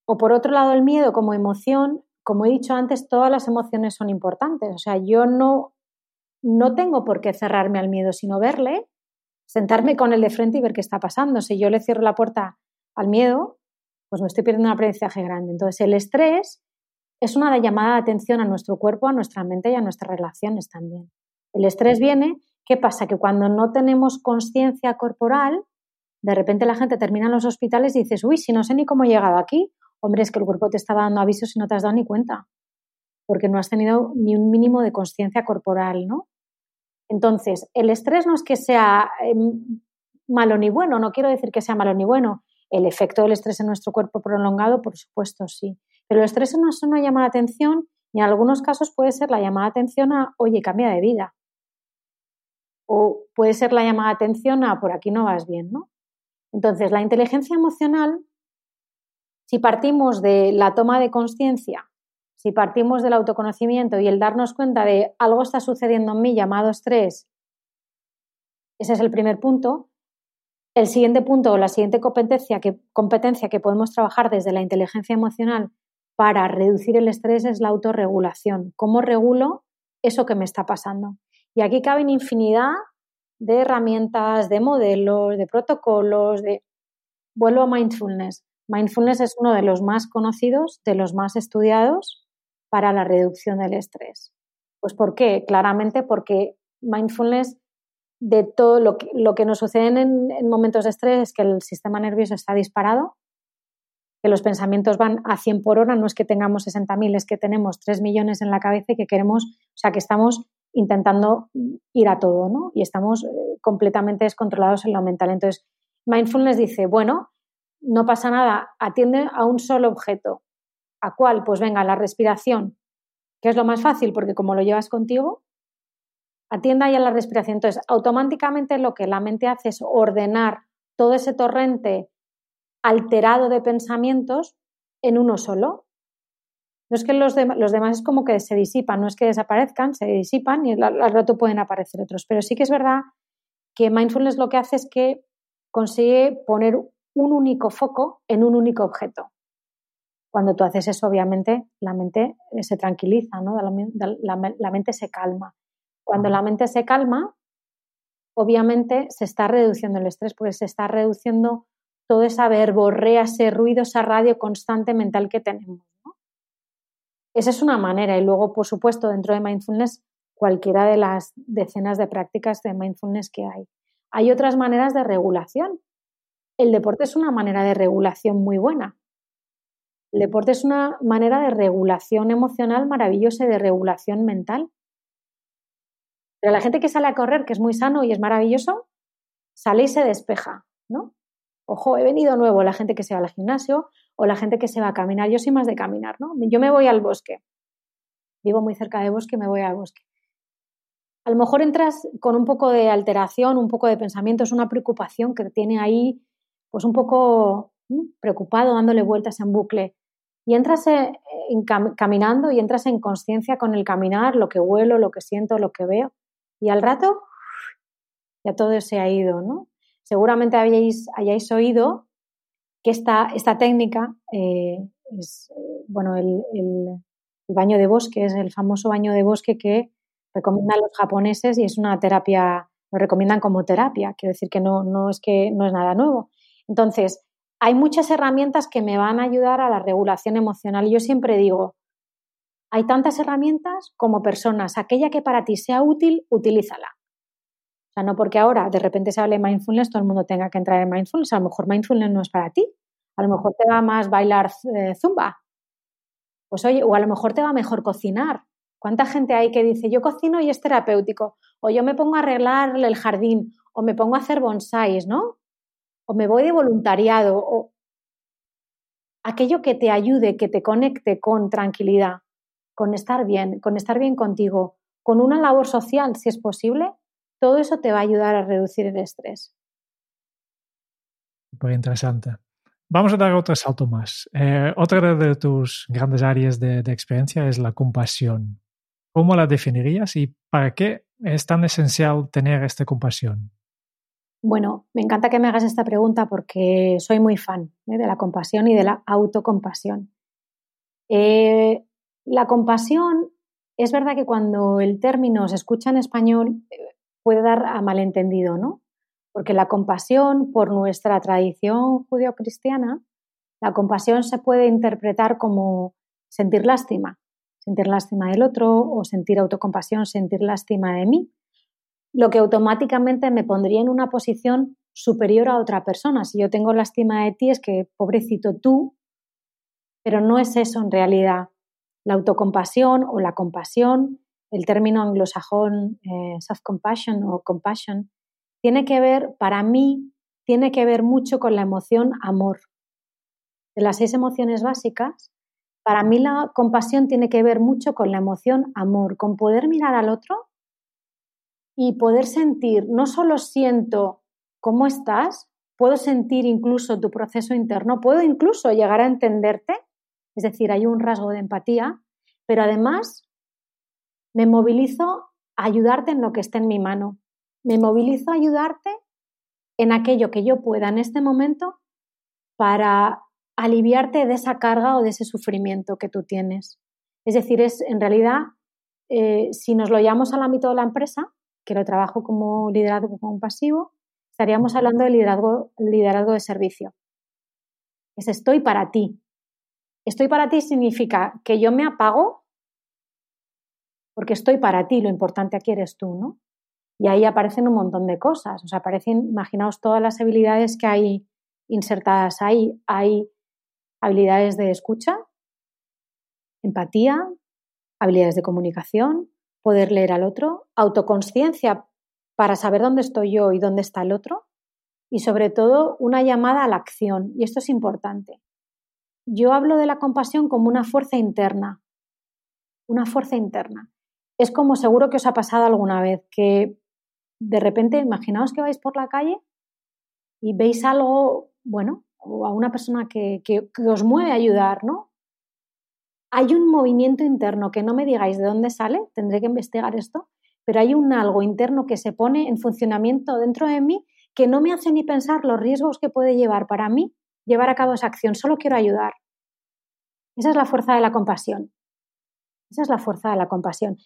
o por otro lado, el miedo como emoción, como he dicho antes, todas las emociones son importantes. O sea, yo no, no tengo por qué cerrarme al miedo, sino verle, sentarme con él de frente y ver qué está pasando. Si yo le cierro la puerta al miedo, pues me estoy perdiendo un aprendizaje grande. Entonces, el estrés es una llamada de atención a nuestro cuerpo, a nuestra mente y a nuestras relaciones también. El estrés viene, ¿qué pasa? Que cuando no tenemos conciencia corporal, de repente la gente termina en los hospitales y dices, uy, si no sé ni cómo he llegado aquí, hombre, es que el cuerpo te estaba dando avisos y no te has dado ni cuenta, porque no has tenido ni un mínimo de conciencia corporal, ¿no? Entonces, el estrés no es que sea em, malo ni bueno, no quiero decir que sea malo ni bueno. El efecto del estrés en nuestro cuerpo prolongado, por supuesto, sí. Pero el estrés no es una llamada de atención y en algunos casos puede ser la llamada de atención a, oye, cambia de vida. O puede ser la llamada de atención a, por aquí no vas bien, ¿no? Entonces, la inteligencia emocional si partimos de la toma de conciencia, si partimos del autoconocimiento y el darnos cuenta de algo está sucediendo en mí llamado estrés, ese es el primer punto. El siguiente punto o la siguiente competencia que, competencia que podemos trabajar desde la inteligencia emocional para reducir el estrés es la autorregulación. ¿Cómo regulo eso que me está pasando? Y aquí caben infinidad de herramientas, de modelos, de protocolos, de... Vuelvo a mindfulness. Mindfulness es uno de los más conocidos, de los más estudiados para la reducción del estrés. Pues ¿por qué? Claramente porque mindfulness de todo lo que, nos sucede en, momentos de estrés es que el sistema nervioso está disparado, que los pensamientos van a 100 por hora, no es que tengamos 60.000, es que tenemos 3 millones en la cabeza y que queremos, o sea, que estamos intentando ir a todo, ¿no? Y estamos eh, completamente descontrolados en lo mental. Entonces, mindfulness dice, bueno, no pasa nada, atiende a un solo objeto. ¿A cuál? Pues venga, la respiración, que es lo más fácil porque como lo llevas contigo, atienda ya la respiración. Entonces, automáticamente lo que la mente hace es ordenar todo ese torrente alterado de pensamientos en uno solo. No es que los, los demás es como que se disipan, no es que desaparezcan, se disipan y al rato pueden aparecer otros. Pero sí que es verdad que mindfulness lo que hace es que consigue poner un único foco en un único objeto. Cuando tú haces eso, obviamente, la mente eh, se tranquiliza, ¿no? la, mente se calma. Cuando la mente se calma, obviamente se está reduciendo el estrés, porque se está reduciendo todo esa verborrea, ese ruido, esa radio constante mental que tenemos. Esa es una manera. Y luego, por supuesto, dentro de mindfulness, cualquiera de las decenas de prácticas de mindfulness que hay. Hay otras maneras de regulación. El deporte es una manera de regulación muy buena. El deporte es una manera de regulación emocional maravillosa y de regulación mental. Pero la gente que sale a correr, que es muy sano y es maravilloso, sale y se despeja, ¿no? Ojo, he venido nuevo, la gente que se va al gimnasio o la gente que se va a caminar. Yo soy más de caminar, ¿no? Yo me voy al bosque. Vivo muy cerca de bosque, me voy al bosque. A lo mejor entras con un poco de alteración, un poco de pensamiento, es una preocupación que tiene ahí, pues un poco preocupado, dándole vueltas en bucle. Y entras eh, caminando y entras en conciencia con el caminar, lo que huelo, lo que siento, lo que veo. Y al rato ya todo se ha ido, ¿no? Seguramente habéis, hayáis oído que esta, esta técnica eh, es, eh, bueno, el, el, baño de bosque, es el famoso baño de bosque que recomiendan los japoneses y es una terapia, lo recomiendan como terapia, quiero decir que no, no es que no es nada nuevo. Entonces, hay muchas herramientas que me van a ayudar a la regulación emocional. Yo siempre digo, hay tantas herramientas como personas. Aquella que para ti sea útil, utilízala. O sea, no porque ahora de repente se hable de mindfulness, todo el mundo tenga que entrar en mindfulness. A lo mejor mindfulness no es para ti. A lo mejor te va más bailar eh, zumba. Pues oye, o a lo mejor te va mejor cocinar. ¿Cuánta gente hay que dice, yo cocino y es terapéutico? O yo me pongo a arreglar el jardín, o me pongo a hacer bonsáis, ¿no? O me voy de voluntariado, o aquello que te ayude, que te conecte con tranquilidad con estar bien, con estar bien contigo, con una labor social, si es posible, todo eso te va a ayudar a reducir el estrés. Muy interesante. Vamos a dar otro salto más. Eh, otra de tus grandes áreas de, de, experiencia es la compasión. ¿Cómo la definirías y para qué es tan esencial tener esta compasión? Bueno, me encanta que me hagas esta pregunta porque soy muy fan ¿eh? de la compasión y de la autocompasión. Eh, la compasión, es verdad que cuando el término se escucha en español eh, puede dar a malentendido, ¿no? Porque la compasión, por nuestra tradición judeocristiana, la compasión se puede interpretar como sentir lástima, sentir lástima del otro o sentir autocompasión, sentir lástima de mí, lo que automáticamente me pondría en una posición superior a otra persona. Si yo tengo lástima de ti es que pobrecito tú, pero no es eso en realidad. La autocompasión o la compasión, el término anglosajón eh, self-compassion o compassion, tiene que ver, para mí, tiene que ver mucho con la emoción amor. De las seis emociones básicas, para mí la compasión tiene que ver mucho con la emoción amor, con poder mirar al otro y poder sentir, no solo siento cómo estás, puedo sentir incluso tu proceso interno, puedo incluso llegar a entenderte es decir, hay un rasgo de empatía, pero además me movilizo a ayudarte en lo que esté en mi mano. Me movilizo a ayudarte en aquello que yo pueda en este momento para aliviarte de esa carga o de ese sufrimiento que tú tienes. Es decir, es en realidad, eh, si nos lo llevamos al ámbito de la empresa, que lo trabajo como liderazgo compasivo, estaríamos hablando de liderazgo, liderazgo de servicio. Es estoy para ti, Estoy para ti significa que yo me apago porque estoy para ti, lo importante aquí eres tú, ¿no? Y ahí aparecen un montón de cosas, o sea, aparecen, imaginaos todas las habilidades que hay insertadas ahí. Hay habilidades de escucha, empatía, habilidades de comunicación, poder leer al otro, autoconsciencia para saber dónde estoy yo y dónde está el otro, y sobre todo una llamada a la acción, y esto es importante yo hablo de la compasión como una fuerza interna, una fuerza interna. Es como seguro que os ha pasado alguna vez que de repente, imaginaos que vais por la calle y veis algo, bueno, o a una persona que, que, os mueve a ayudar, ¿no? Hay un movimiento interno que no me digáis de dónde sale, tendré que investigar esto, pero hay un algo interno que se pone en funcionamiento dentro de mí que no me hace ni pensar los riesgos que puede llevar para mí llevar a cabo esa acción, solo quiero ayudar. Esa es la fuerza de la compasión. Esa es la fuerza de la compasión.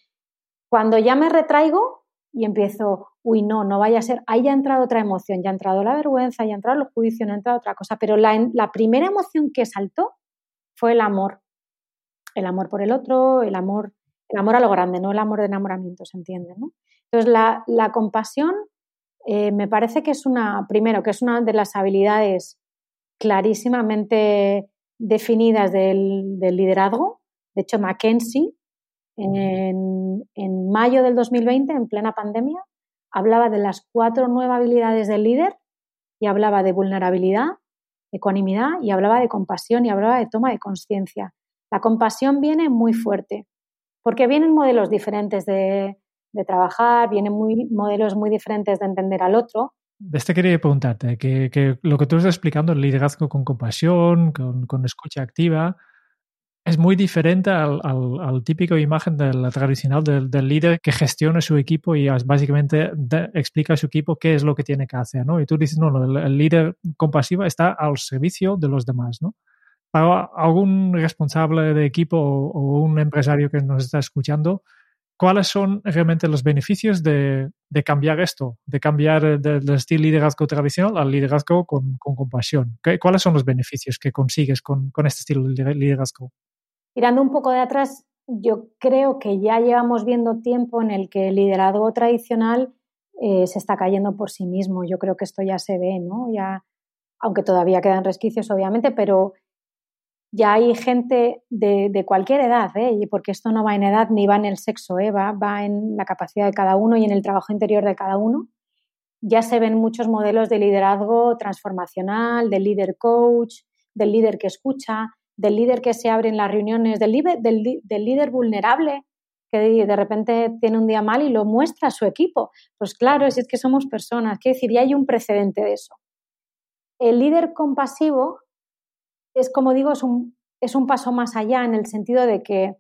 Cuando ya me retraigo y empiezo, uy, no, no vaya a ser, ahí ya ha entrado otra emoción, ya ha entrado la vergüenza, ya ha entrado el juicio, no ha entrado otra cosa, pero la primera emoción que saltó fue el amor. El amor por el otro, el amor, el amor a lo grande, no el amor de enamoramiento, ¿se entiende? ¿no? Entonces, la, la compasión eh, me parece que es una, primero, que es una de las habilidades clarísimamente definidas del, liderazgo. De hecho, Mackenzie, en, en, mayo del 2020, en plena pandemia, hablaba de las cuatro nuevas habilidades del líder y hablaba de vulnerabilidad, ecuanimidad y hablaba de compasión y hablaba de toma de conciencia. La compasión viene muy fuerte porque vienen modelos diferentes de, de trabajar, vienen muy, modelos muy diferentes de entender al otro. De este quería preguntarte, que, lo que tú estás explicando, el liderazgo con compasión, con, escucha activa, es muy diferente al, al, típico imagen de la tradicional del, líder que gestiona su equipo y básicamente explica a su equipo qué es lo que tiene que hacer, ¿no? Y tú dices, no, no el, líder compasivo está al servicio de los demás, ¿no? Algún responsable de equipo o un empresario que nos está escuchando, ¿cuáles son realmente los beneficios de, cambiar esto, de cambiar del, estilo liderazgo tradicional al liderazgo con, compasión? ¿Cuáles son los beneficios que consigues con, este estilo de liderazgo? Tirando un poco de atrás, yo creo que ya llevamos viendo tiempo en el que el liderazgo tradicional eh, se está cayendo por sí mismo. Yo creo que esto ya se ve, ¿no? Ya, aunque todavía quedan resquicios, obviamente, pero ya hay gente de, cualquier edad, ¿eh? porque esto no va en edad ni va en el sexo, ¿eh? va, va, en la capacidad de cada uno y en el trabajo interior de cada uno. Ya se ven muchos modelos de liderazgo transformacional, del líder coach, del líder que escucha, del líder que se abre en las reuniones, del, del, líder vulnerable que de repente tiene un día mal y lo muestra a su equipo. Pues claro, es que somos personas, quiere decir, ya hay un precedente de eso. El líder compasivo es como digo, es un, es un paso más allá en el sentido de que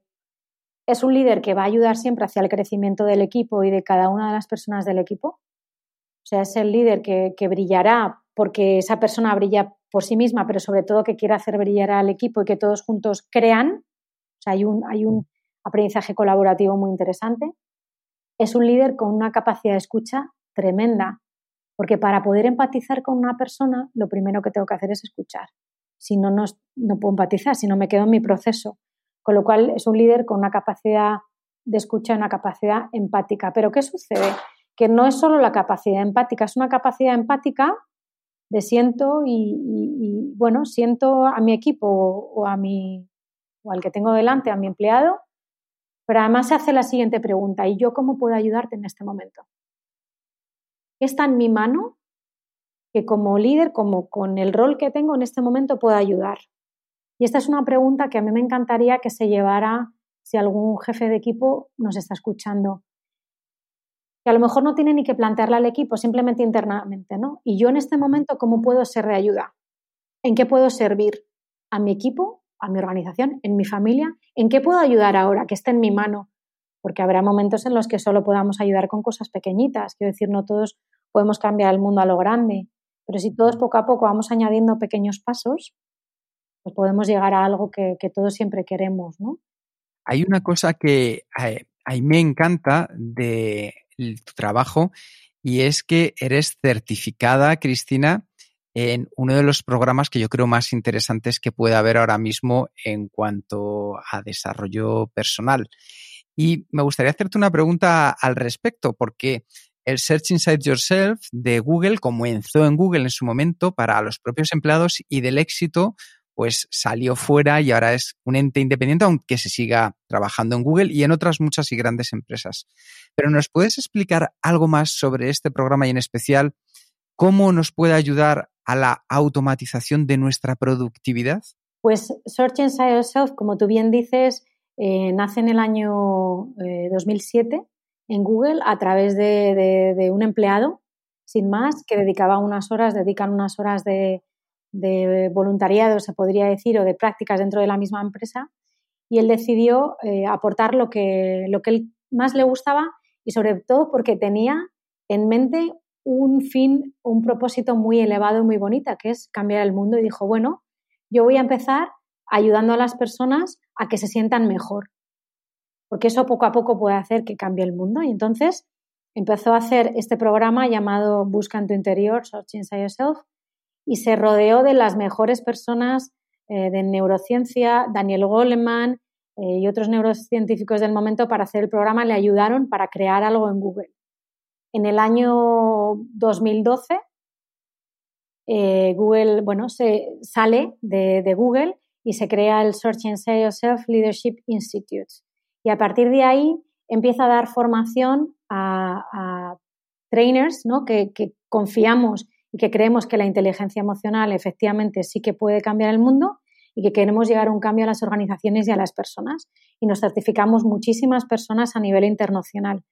es un líder que va a ayudar siempre hacia el crecimiento del equipo y de cada una de las personas del equipo. O sea, es el líder que, brillará porque esa persona brilla por sí misma, pero sobre todo que quiere hacer brillar al equipo y que todos juntos crean. O sea, hay un, hay un aprendizaje colaborativo muy interesante. Es un líder con una capacidad de escucha tremenda, porque para poder empatizar con una persona, lo primero que tengo que hacer es escuchar si no, no, puedo empatizar, si no me quedo en mi proceso. Con lo cual es un líder con una capacidad de escucha, una capacidad empática. Pero ¿qué sucede? Que no es solo la capacidad empática, es una capacidad empática de siento y, bueno, siento a mi equipo o, a mi, o al que tengo delante, a mi empleado, pero además se hace la siguiente pregunta, ¿y yo cómo puedo ayudarte en este momento? ¿Qué está en mi mano que como líder, como con el rol que tengo en este momento, pueda ayudar? Y esta es una pregunta que a mí me encantaría que se llevara si algún jefe de equipo nos está escuchando. Que a lo mejor no tiene ni que plantearle al equipo, simplemente internamente, ¿no? Y yo en este momento, ¿cómo puedo ser de ayuda? ¿En qué puedo servir a mi equipo, a mi organización, en mi familia? ¿En qué puedo ayudar ahora que esté en mi mano? Porque habrá momentos en los que solo podamos ayudar con cosas pequeñitas. Quiero decir, no todos podemos cambiar el mundo a lo grande. Pero si todos poco a poco vamos añadiendo pequeños pasos, pues podemos llegar a algo que, todos siempre queremos, ¿no? Hay una cosa que a, mí me encanta de tu trabajo y es que eres certificada, Cristina, en uno de los programas que yo creo más interesantes que puede haber ahora mismo en cuanto a desarrollo personal. Y me gustaría hacerte una pregunta al respecto, porque el Search Inside Yourself de Google comenzó en Google en su momento para los propios empleados y del éxito pues salió fuera y ahora es un ente independiente, aunque se siga trabajando en Google y en otras muchas y grandes empresas. Pero ¿nos puedes explicar algo más sobre este programa y en especial cómo nos puede ayudar a la automatización de nuestra productividad? Pues Search Inside Yourself, como tú bien dices, eh, nace en el año 2007 eh, en Google a través de, un empleado, sin más, que dedicaba unas horas, dedican unas horas de, voluntariado, se podría decir, o de prácticas dentro de la misma empresa, y él decidió eh, aportar lo que, lo que él más le gustaba y sobre todo porque tenía en mente un fin, un propósito muy elevado y muy bonito, que es cambiar el mundo, y dijo, bueno, yo voy a empezar ayudando a las personas a que se sientan mejor. Porque eso poco a poco puede hacer que cambie el mundo. Y entonces empezó a hacer este programa llamado Busca en tu interior, Search Inside Yourself, y se rodeó de las mejores personas eh, de neurociencia, Daniel Goleman eh, y otros neurocientíficos del momento para hacer el programa, le ayudaron para crear algo en Google. En el año 2012, eh, Google, bueno, se sale de, Google y se crea el Search Inside Yourself Leadership Institute. Y a partir de ahí empieza a dar formación a, trainers ¿no? que, confiamos y que creemos que la inteligencia emocional efectivamente sí que puede cambiar el mundo y que queremos llegar a un cambio a las organizaciones y a las personas. Y nos certificamos muchísimas personas a nivel internacional.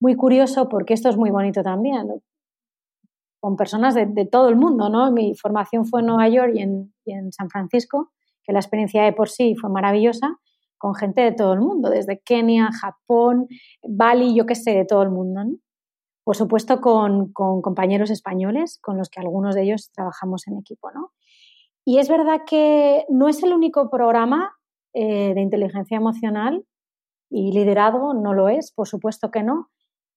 Muy curioso porque esto es muy bonito también, con personas de, todo el mundo. ¿no? Mi formación fue en Nueva York y en, y en San Francisco, que la experiencia de por sí fue maravillosa, con gente de todo el mundo, desde Kenia, Japón, Bali, yo qué sé, de todo el mundo. Por supuesto, con, compañeros españoles, con los que algunos de ellos trabajamos en equipo. ¿no? Y es verdad que no es el único programa eh, de inteligencia emocional y liderazgo, no lo es, por supuesto que no.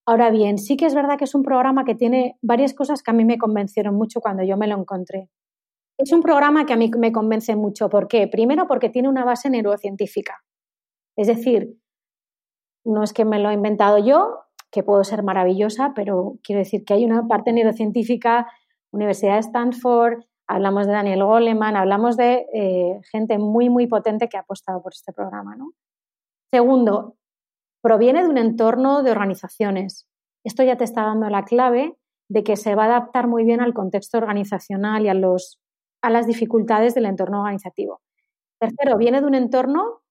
Ahora bien, sí que es verdad que es un programa que tiene varias cosas que a mí me convencieron mucho cuando yo me lo encontré. Es un programa que a mí me convence mucho. ¿Por qué? Primero porque tiene una base neurocientífica. Es decir, no es que me lo he inventado yo, que puedo ser maravillosa, pero quiero decir que hay una parte neurocientífica, Universidad de Stanford, hablamos de Daniel Goleman, hablamos de eh, gente muy, muy potente que ha apostado por este programa. ¿no? Segundo, proviene de un entorno de organizaciones. Esto ya te está dando la clave de que se va a adaptar muy bien al contexto organizacional y a, los, a las dificultades del entorno organizativo. Tercero, viene de un entorno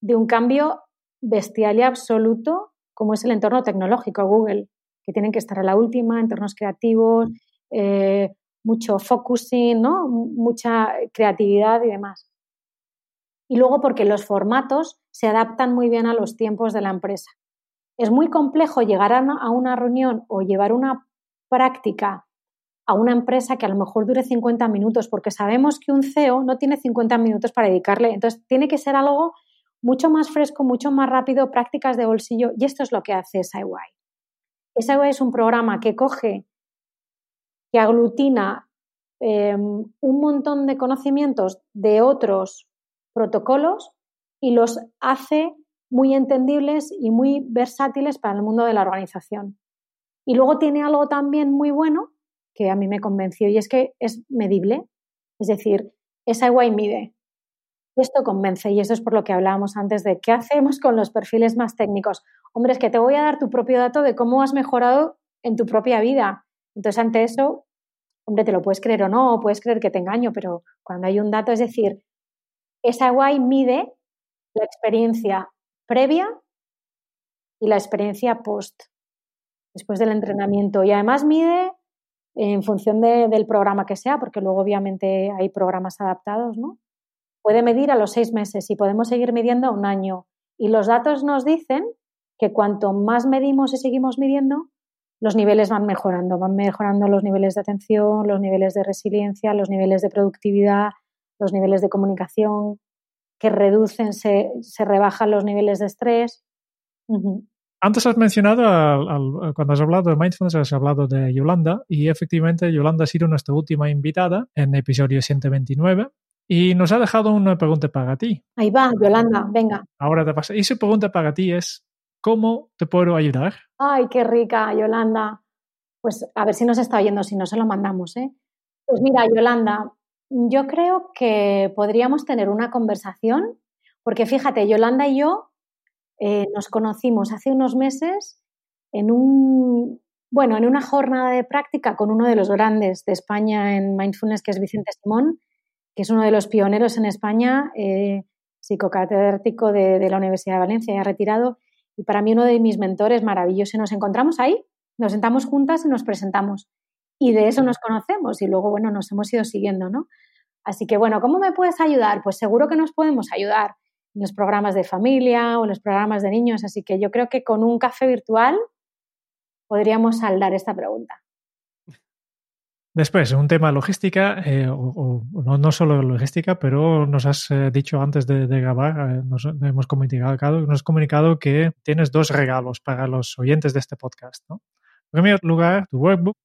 de un cambio bestial y absoluto como es el entorno tecnológico Google, que tienen que estar a la última, entornos creativos, eh, mucho focusing, ¿no? mucha creatividad y demás. Y luego porque los formatos se adaptan muy bien a los tiempos de la empresa. Es muy complejo llegar a una reunión o llevar una práctica a una empresa que a lo mejor dure 50 minutos, porque sabemos que un CEO no tiene 50 minutos para dedicarle. Entonces, tiene que ser algo mucho más fresco, mucho más rápido, prácticas de bolsillo, y esto es lo que hace SIY. SIY es un programa que coge, que aglutina em, un montón de conocimientos de otros protocolos y los hace muy entendibles y muy versátiles para el mundo de la organización. Y luego tiene algo también muy bueno que a mí me convenció y es que es medible. Es decir, SIY mide esto convence y eso es por lo que hablábamos antes de qué hacemos con los perfiles más técnicos. Hombre, es que te voy a dar tu propio dato de cómo has mejorado en tu propia vida. Entonces, ante eso, hombre, te lo puedes creer o no, puedes creer que te engaño, pero cuando hay un dato, es decir, esa guay mide la experiencia previa y la experiencia post, después del entrenamiento. Y además mide en función del programa que sea, porque luego obviamente hay programas adaptados, ¿no? Puede medir a los seis meses y podemos seguir midiendo a un año. Y los datos nos dicen que cuanto más medimos y seguimos midiendo, los niveles van mejorando, van mejorando los niveles de atención, los niveles de resiliencia, los niveles de productividad, los niveles de comunicación, que reducen, se, rebajan los niveles de estrés. Antes has mencionado, cuando has hablado de mindfulness, has hablado de Yolanda y efectivamente Yolanda ha sido nuestra última invitada en episodio 129 y nos ha dejado una pregunta para ti. Ahí va, Yolanda, venga. Ahora te pasa. Y su pregunta para ti es, ¿cómo te puedo ayudar? Ay, qué rica, Yolanda. Pues a ver si nos está oyendo, si no se lo mandamos, ¿eh? Pues mira, Yolanda, yo creo que podríamos tener una conversación, porque fíjate, Yolanda y yo eh, nos conocimos hace unos meses en un, bueno, en una jornada de práctica con uno de los grandes de España en mindfulness, que es Vicente Simón, es uno de los pioneros en España, eh, psicocatedrático de, la Universidad de Valencia, ya retirado, y para mí uno de mis mentores maravillosos. Nos encontramos ahí, nos sentamos juntas y nos presentamos. Y de eso nos conocemos y luego, bueno, nos hemos ido siguiendo, ¿no? Así que, bueno, ¿cómo me puedes ayudar? Pues seguro que nos podemos ayudar en los programas de familia o en los programas de niños. Así que yo creo que con un café virtual podríamos saldar esta pregunta. Después, un tema logística, eh, o, no, solo logística, pero nos has eh, dicho antes de, grabar, eh, nos hemos comunicado, nos has comunicado que tienes dos regalos para los oyentes de este podcast. ¿no? En primer lugar, tu workbook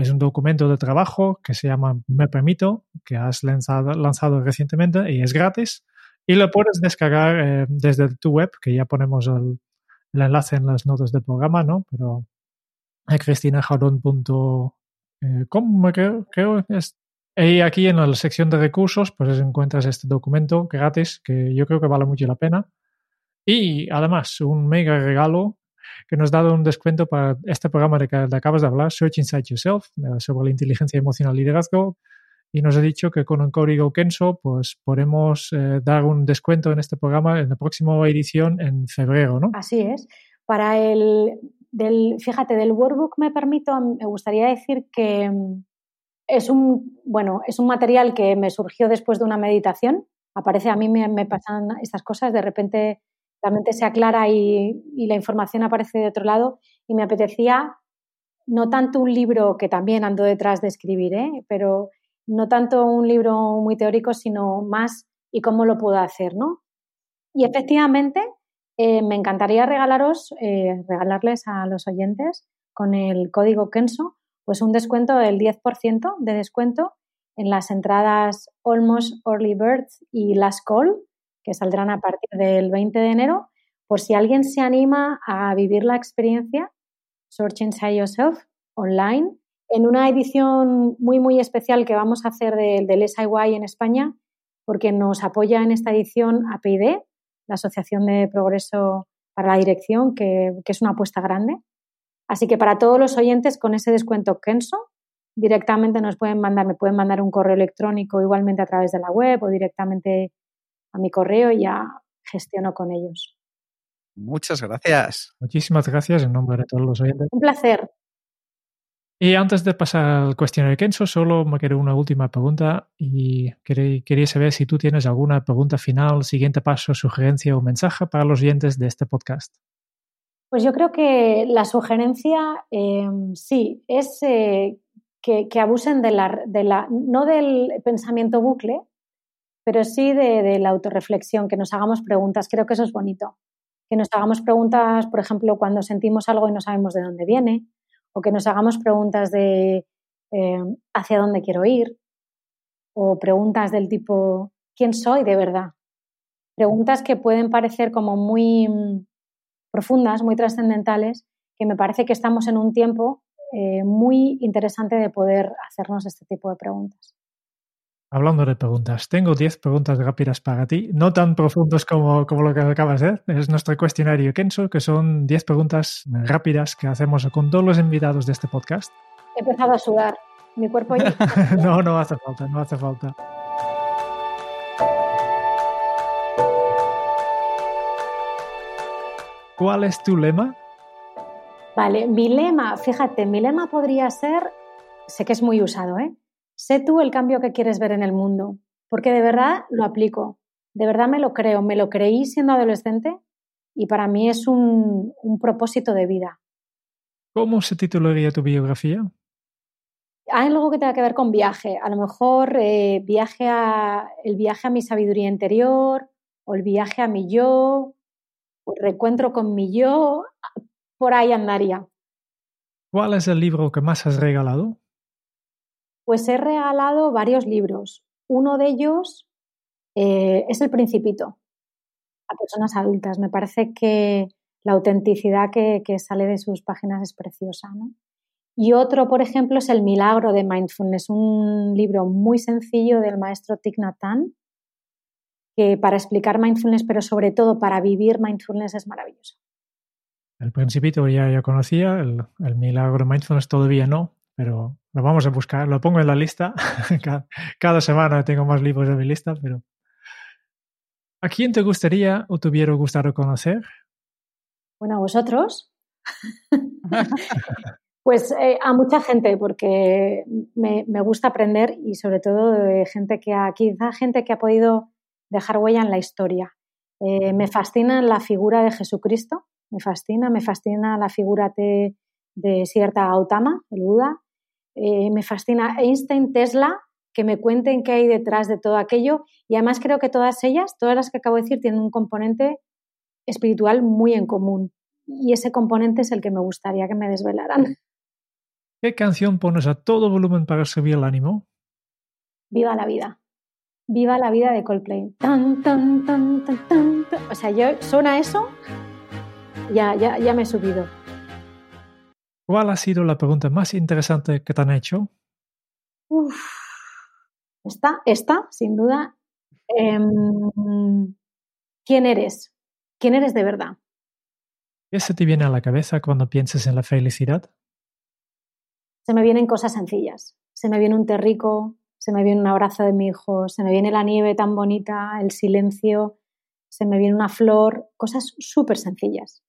es un documento de trabajo que se llama Me Permito, que has lanzado, lanzado recientemente y es gratis. Y lo puedes descargar desde tu web, que ya ponemos el, enlace en las notas del programa, ¿no? Pero cristinajardón.com eh, ¿Cómo creo, creo es. Y aquí en la sección de recursos, pues encuentras este documento gratis que yo creo que vale mucho la pena. Y además, un mega regalo que nos dado un descuento para este programa de que acabas de hablar, Search Inside Yourself, sobre la inteligencia emocional y liderazgo. Y nos ha dicho que con un código Kenso, pues podemos eh, dar un descuento en este programa en la próxima edición en febrero, ¿no? Así es. Para el del, fíjate, del workbook me permito, me gustaría decir que mm, es un, bueno, es un material que me surgió después de una meditación. Aparece, a mí me, pasan estas cosas, de repente la mente se aclara y, y, la información aparece de otro lado y me apetecía no tanto un libro que también ando detrás de escribir, ¿eh? pero no tanto un libro muy teórico, sino más y cómo lo puedo hacer, ¿no? Y efectivamente, eh, me encantaría regalaros, eh, regalarles a los oyentes con el código Kenso, pues un descuento del 10% de descuento en las entradas Almost Early Birds y Last Call, que saldrán a partir del 20 de enero, por si alguien se anima a vivir la experiencia Search Inside Yourself online en una edición muy, muy especial que vamos a hacer del, del SIY en España, porque nos apoya en esta edición APID, la Asociación de Progreso para la Dirección, que, es una apuesta grande. Así que para todos los oyentes, con ese descuento Kenso, directamente nos pueden mandar, me pueden mandar un correo electrónico igualmente a través de la web o directamente a mi correo y ya gestiono con ellos. Muchas gracias. Muchísimas gracias en nombre de todos los oyentes. Un placer. Y antes de pasar al cuestionario Kenso, solo me queda una última pregunta y quería saber si tú tienes alguna pregunta final, siguiente paso, sugerencia o mensaje para los oyentes de este podcast. Pues yo creo que la sugerencia, em, sí, es eh, que, abusen de la, de la, no del pensamiento bucle, pero sí de, de la autorreflexión, que nos hagamos preguntas. Creo que eso es bonito. Que nos hagamos preguntas, por ejemplo, cuando sentimos algo y no sabemos de dónde viene, o que nos hagamos preguntas de eh, hacia dónde quiero ir, o preguntas del tipo ¿quién soy de verdad? Preguntas que pueden parecer como muy mm, profundas, muy trascendentales, que me parece que estamos en un tiempo eh, muy interesante de poder hacernos este tipo de preguntas. Hablando de preguntas, tengo 10 preguntas rápidas para ti, no tan profundos como, como lo que acabas de hacer. Es nuestro cuestionario Kenso, que son 10 preguntas rápidas que hacemos con todos los invitados de este podcast. He empezado a sudar. Mi cuerpo ya... no, no hace falta, no hace falta. ¿Cuál es tu lema? Vale, mi lema, fíjate, mi lema podría ser, sé que es muy usado, ¿eh? Sé tú el cambio que quieres ver en el mundo, porque de verdad lo aplico, de verdad me lo creo, me lo creí siendo adolescente y para mí es un, propósito de vida. ¿Cómo se titularía tu biografía? Hay algo que tenga que ver con viaje, a lo mejor eh, viaje a, el viaje a mi sabiduría interior o el viaje a mi yo, o el reencuentro con mi yo, por ahí andaría. ¿Cuál es el libro que más has regalado? Pues he regalado varios libros. Uno de ellos eh, es El Principito a personas adultas. Me parece que la autenticidad que, sale de sus páginas es preciosa. Y otro, por ejemplo, es El Milagro de Mindfulness, un libro muy sencillo del maestro Thich Nhat Hanh, que para explicar mindfulness, pero sobre todo para vivir mindfulness es maravilloso. El Principito ya, conocía, el, el Milagro de Mindfulness todavía no, pero lo vamos a buscar, lo pongo en la lista. cada, semana tengo más libros de mi lista, pero... ¿A quién te gustaría o te hubiera gustado conocer? Bueno, a vosotros. pues eh, a mucha gente, porque me, gusta aprender y sobre todo de gente que ha, quizá gente que ha podido dejar huella en la historia. Eh, me fascina la figura de Jesucristo, me fascina, me fascina la figura de, de Siddhartha Gautama, el Buda, eh, me fascina. Einstein, Tesla, que me cuenten qué hay detrás de todo aquello. Y además creo que todas ellas, todas las que acabo de decir, tienen un componente espiritual muy en común. Y ese componente es el que me gustaría que me desvelaran. ¿Qué canción pones a todo volumen para subir el ánimo? Viva la vida. Viva la vida de Coldplay. Tan, tan, tan, tan, tan, O sea, yo suena eso, ya, ya, ya me he subido. ¿Cuál ha sido la pregunta más interesante que te han hecho? Uf, esta, esta, sin duda. Em, ¿Quién eres? ¿Quién eres de verdad? ¿Qué se te viene a la cabeza cuando piensas en la felicidad? Se me vienen cosas sencillas. Se me viene un terrico, se me viene un abrazo de mi hijo, se me viene la nieve tan bonita, el silencio, se me viene una flor, cosas súper sencillas.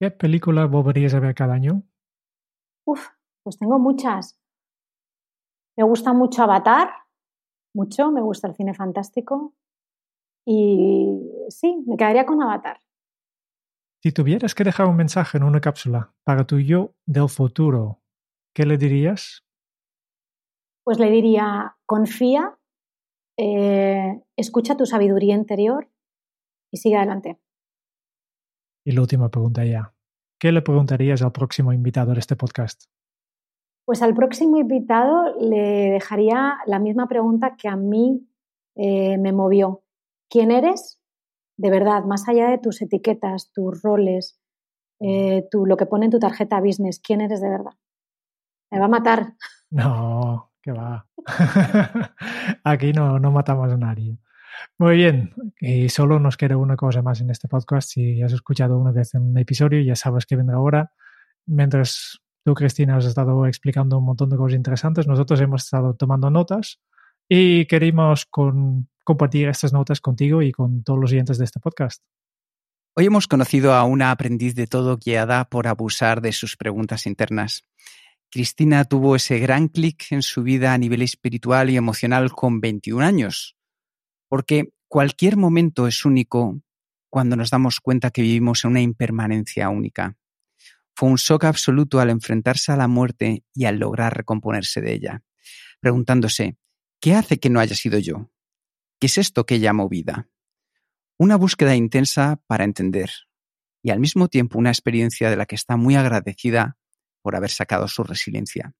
¿Qué película volverías a ver cada año? Uf, pues tengo muchas. Me gusta mucho Avatar, mucho, me gusta el cine fantástico y sí, me quedaría con Avatar. Si tuvieras que dejar un mensaje en una cápsula para tu yo del futuro, ¿qué le dirías? Pues le diría, confía, eh, escucha tu sabiduría interior y sigue adelante. Y la última pregunta ya. ¿Qué le preguntarías al próximo invitado de este podcast? Pues al próximo invitado le dejaría la misma pregunta que a mí eh, me movió. ¿Quién eres? De verdad, más allá de tus etiquetas, tus roles, eh, lo que pone en tu tarjeta business, ¿quién eres de verdad? Me va a matar. No, que va. Aquí no, no matamos a nadie. Muy bien, y solo nos queda una cosa más en este podcast. Si has escuchado una vez en un episodio, ya sabes que vendrá ahora. Mientras tú, Cristina, has estado explicando un montón de cosas interesantes, nosotros hemos estado tomando notas y queremos compartir estas notas contigo y con todos los oyentes de este podcast. Hoy hemos conocido a una aprendiz de todo guiada por abusar de sus preguntas internas. Cristina tuvo ese gran clic en su vida a nivel espiritual y emocional con 21 años, porque cualquier momento es único cuando nos damos cuenta que vivimos en una impermanencia única. Fue un shock absoluto al enfrentarse a la muerte y al lograr recomponerse de ella, preguntándose, ¿qué hace que no haya sido yo? ¿Qué es esto que llamo vida? Una búsqueda intensa para entender y al mismo tiempo una experiencia de la que está muy agradecida por haber sacado su resiliencia.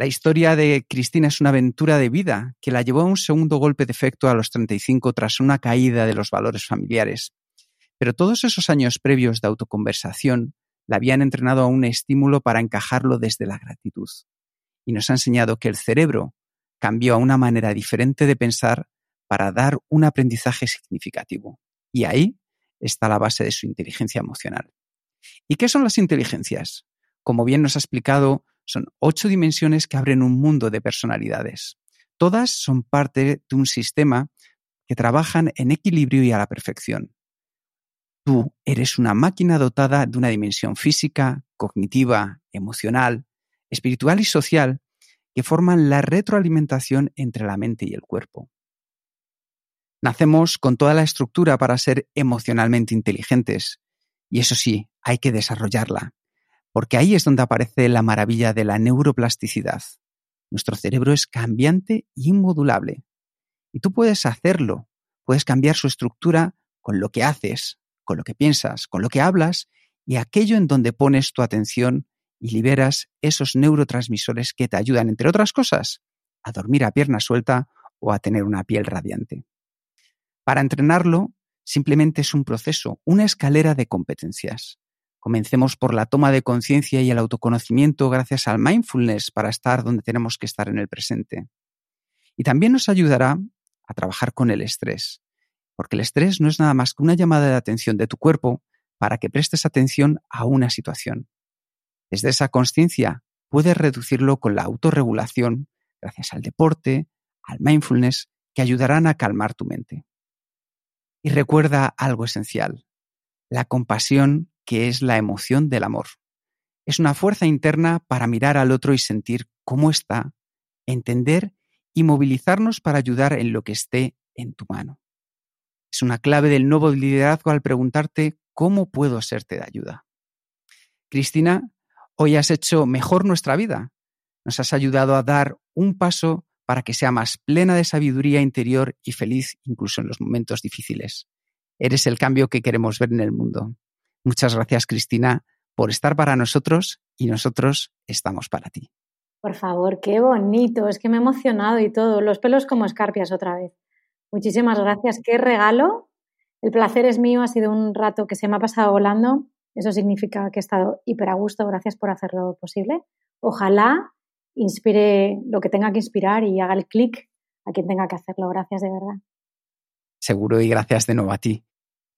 La historia de Cristina es una aventura de vida que la llevó a un segundo golpe de efecto a los 35 tras una caída de los valores familiares. Pero todos esos años previos de autoconversación la habían entrenado a un estímulo para encajarlo desde la gratitud. Y nos ha enseñado que el cerebro cambió a una manera diferente de pensar para dar un aprendizaje significativo. Y ahí está la base de su inteligencia emocional. ¿Y qué son las inteligencias? Como bien nos ha explicado, son ocho dimensiones que abren un mundo de personalidades. Todas son parte de un sistema que trabajan en equilibrio y a la perfección. Tú eres una máquina dotada de una dimensión física, cognitiva, emocional, espiritual y social que forman la retroalimentación entre la mente y el cuerpo. Nacemos con toda la estructura para ser emocionalmente inteligentes, y eso sí, hay que desarrollarla porque ahí es donde aparece la maravilla de la neuroplasticidad. Nuestro cerebro es cambiante y inmodulable. Y tú puedes hacerlo, puedes cambiar su estructura con lo que haces, con lo que piensas, con lo que hablas y aquello en donde pones tu atención y liberas esos neurotransmisores que te ayudan, entre otras cosas, a dormir a pierna suelta o a tener una piel radiante. Para entrenarlo, simplemente es un proceso, una escalera de competencias. Comencemos por la toma de conciencia y el autoconocimiento gracias al mindfulness para estar donde tenemos que estar en el presente. Y también nos ayudará a trabajar con el estrés, porque el estrés no es nada más que una llamada de atención de tu cuerpo para que prestes atención a una situación. Desde esa conciencia puedes reducirlo con la autorregulación gracias al deporte, al mindfulness, que ayudarán a calmar tu mente. Y recuerda algo esencial. La compasión que es la emoción del amor. Es una fuerza interna para mirar al otro y sentir cómo está, entender y movilizarnos para ayudar en lo que esté en tu mano. Es una clave del nuevo liderazgo al preguntarte cómo puedo serte de ayuda. Cristina, hoy has hecho mejor nuestra vida. nos has ayudado a dar un paso para que sea más plena de sabiduría interior y feliz incluso en los momentos difíciles. Eres el cambio que queremos ver en el mundo. Muchas gracias, Cristina, por estar para nosotros y nosotros estamos para ti. Por favor, qué bonito, es que me he emocionado y todo, los pelos como escarpias otra vez. Muchísimas gracias, qué regalo. El placer es mío, ha sido un rato que se me ha pasado volando. Eso significa que he estado hiper a gusto, gracias por hacerlo posible. Ojalá inspire lo que tenga que inspirar y haga el clic a quien tenga que hacerlo. Gracias de verdad. Seguro y gracias de nuevo a ti.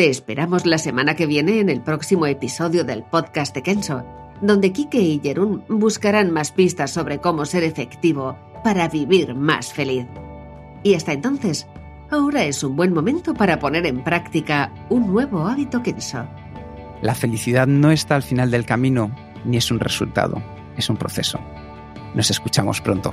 Te esperamos la semana que viene en el próximo episodio del podcast de Kenso, donde Kike y Jerún buscarán más pistas sobre cómo ser efectivo para vivir más feliz. Y hasta entonces, ahora es un buen momento para poner en práctica un nuevo hábito Kenso. La felicidad no está al final del camino, ni es un resultado es un proceso. Nos escuchamos pronto.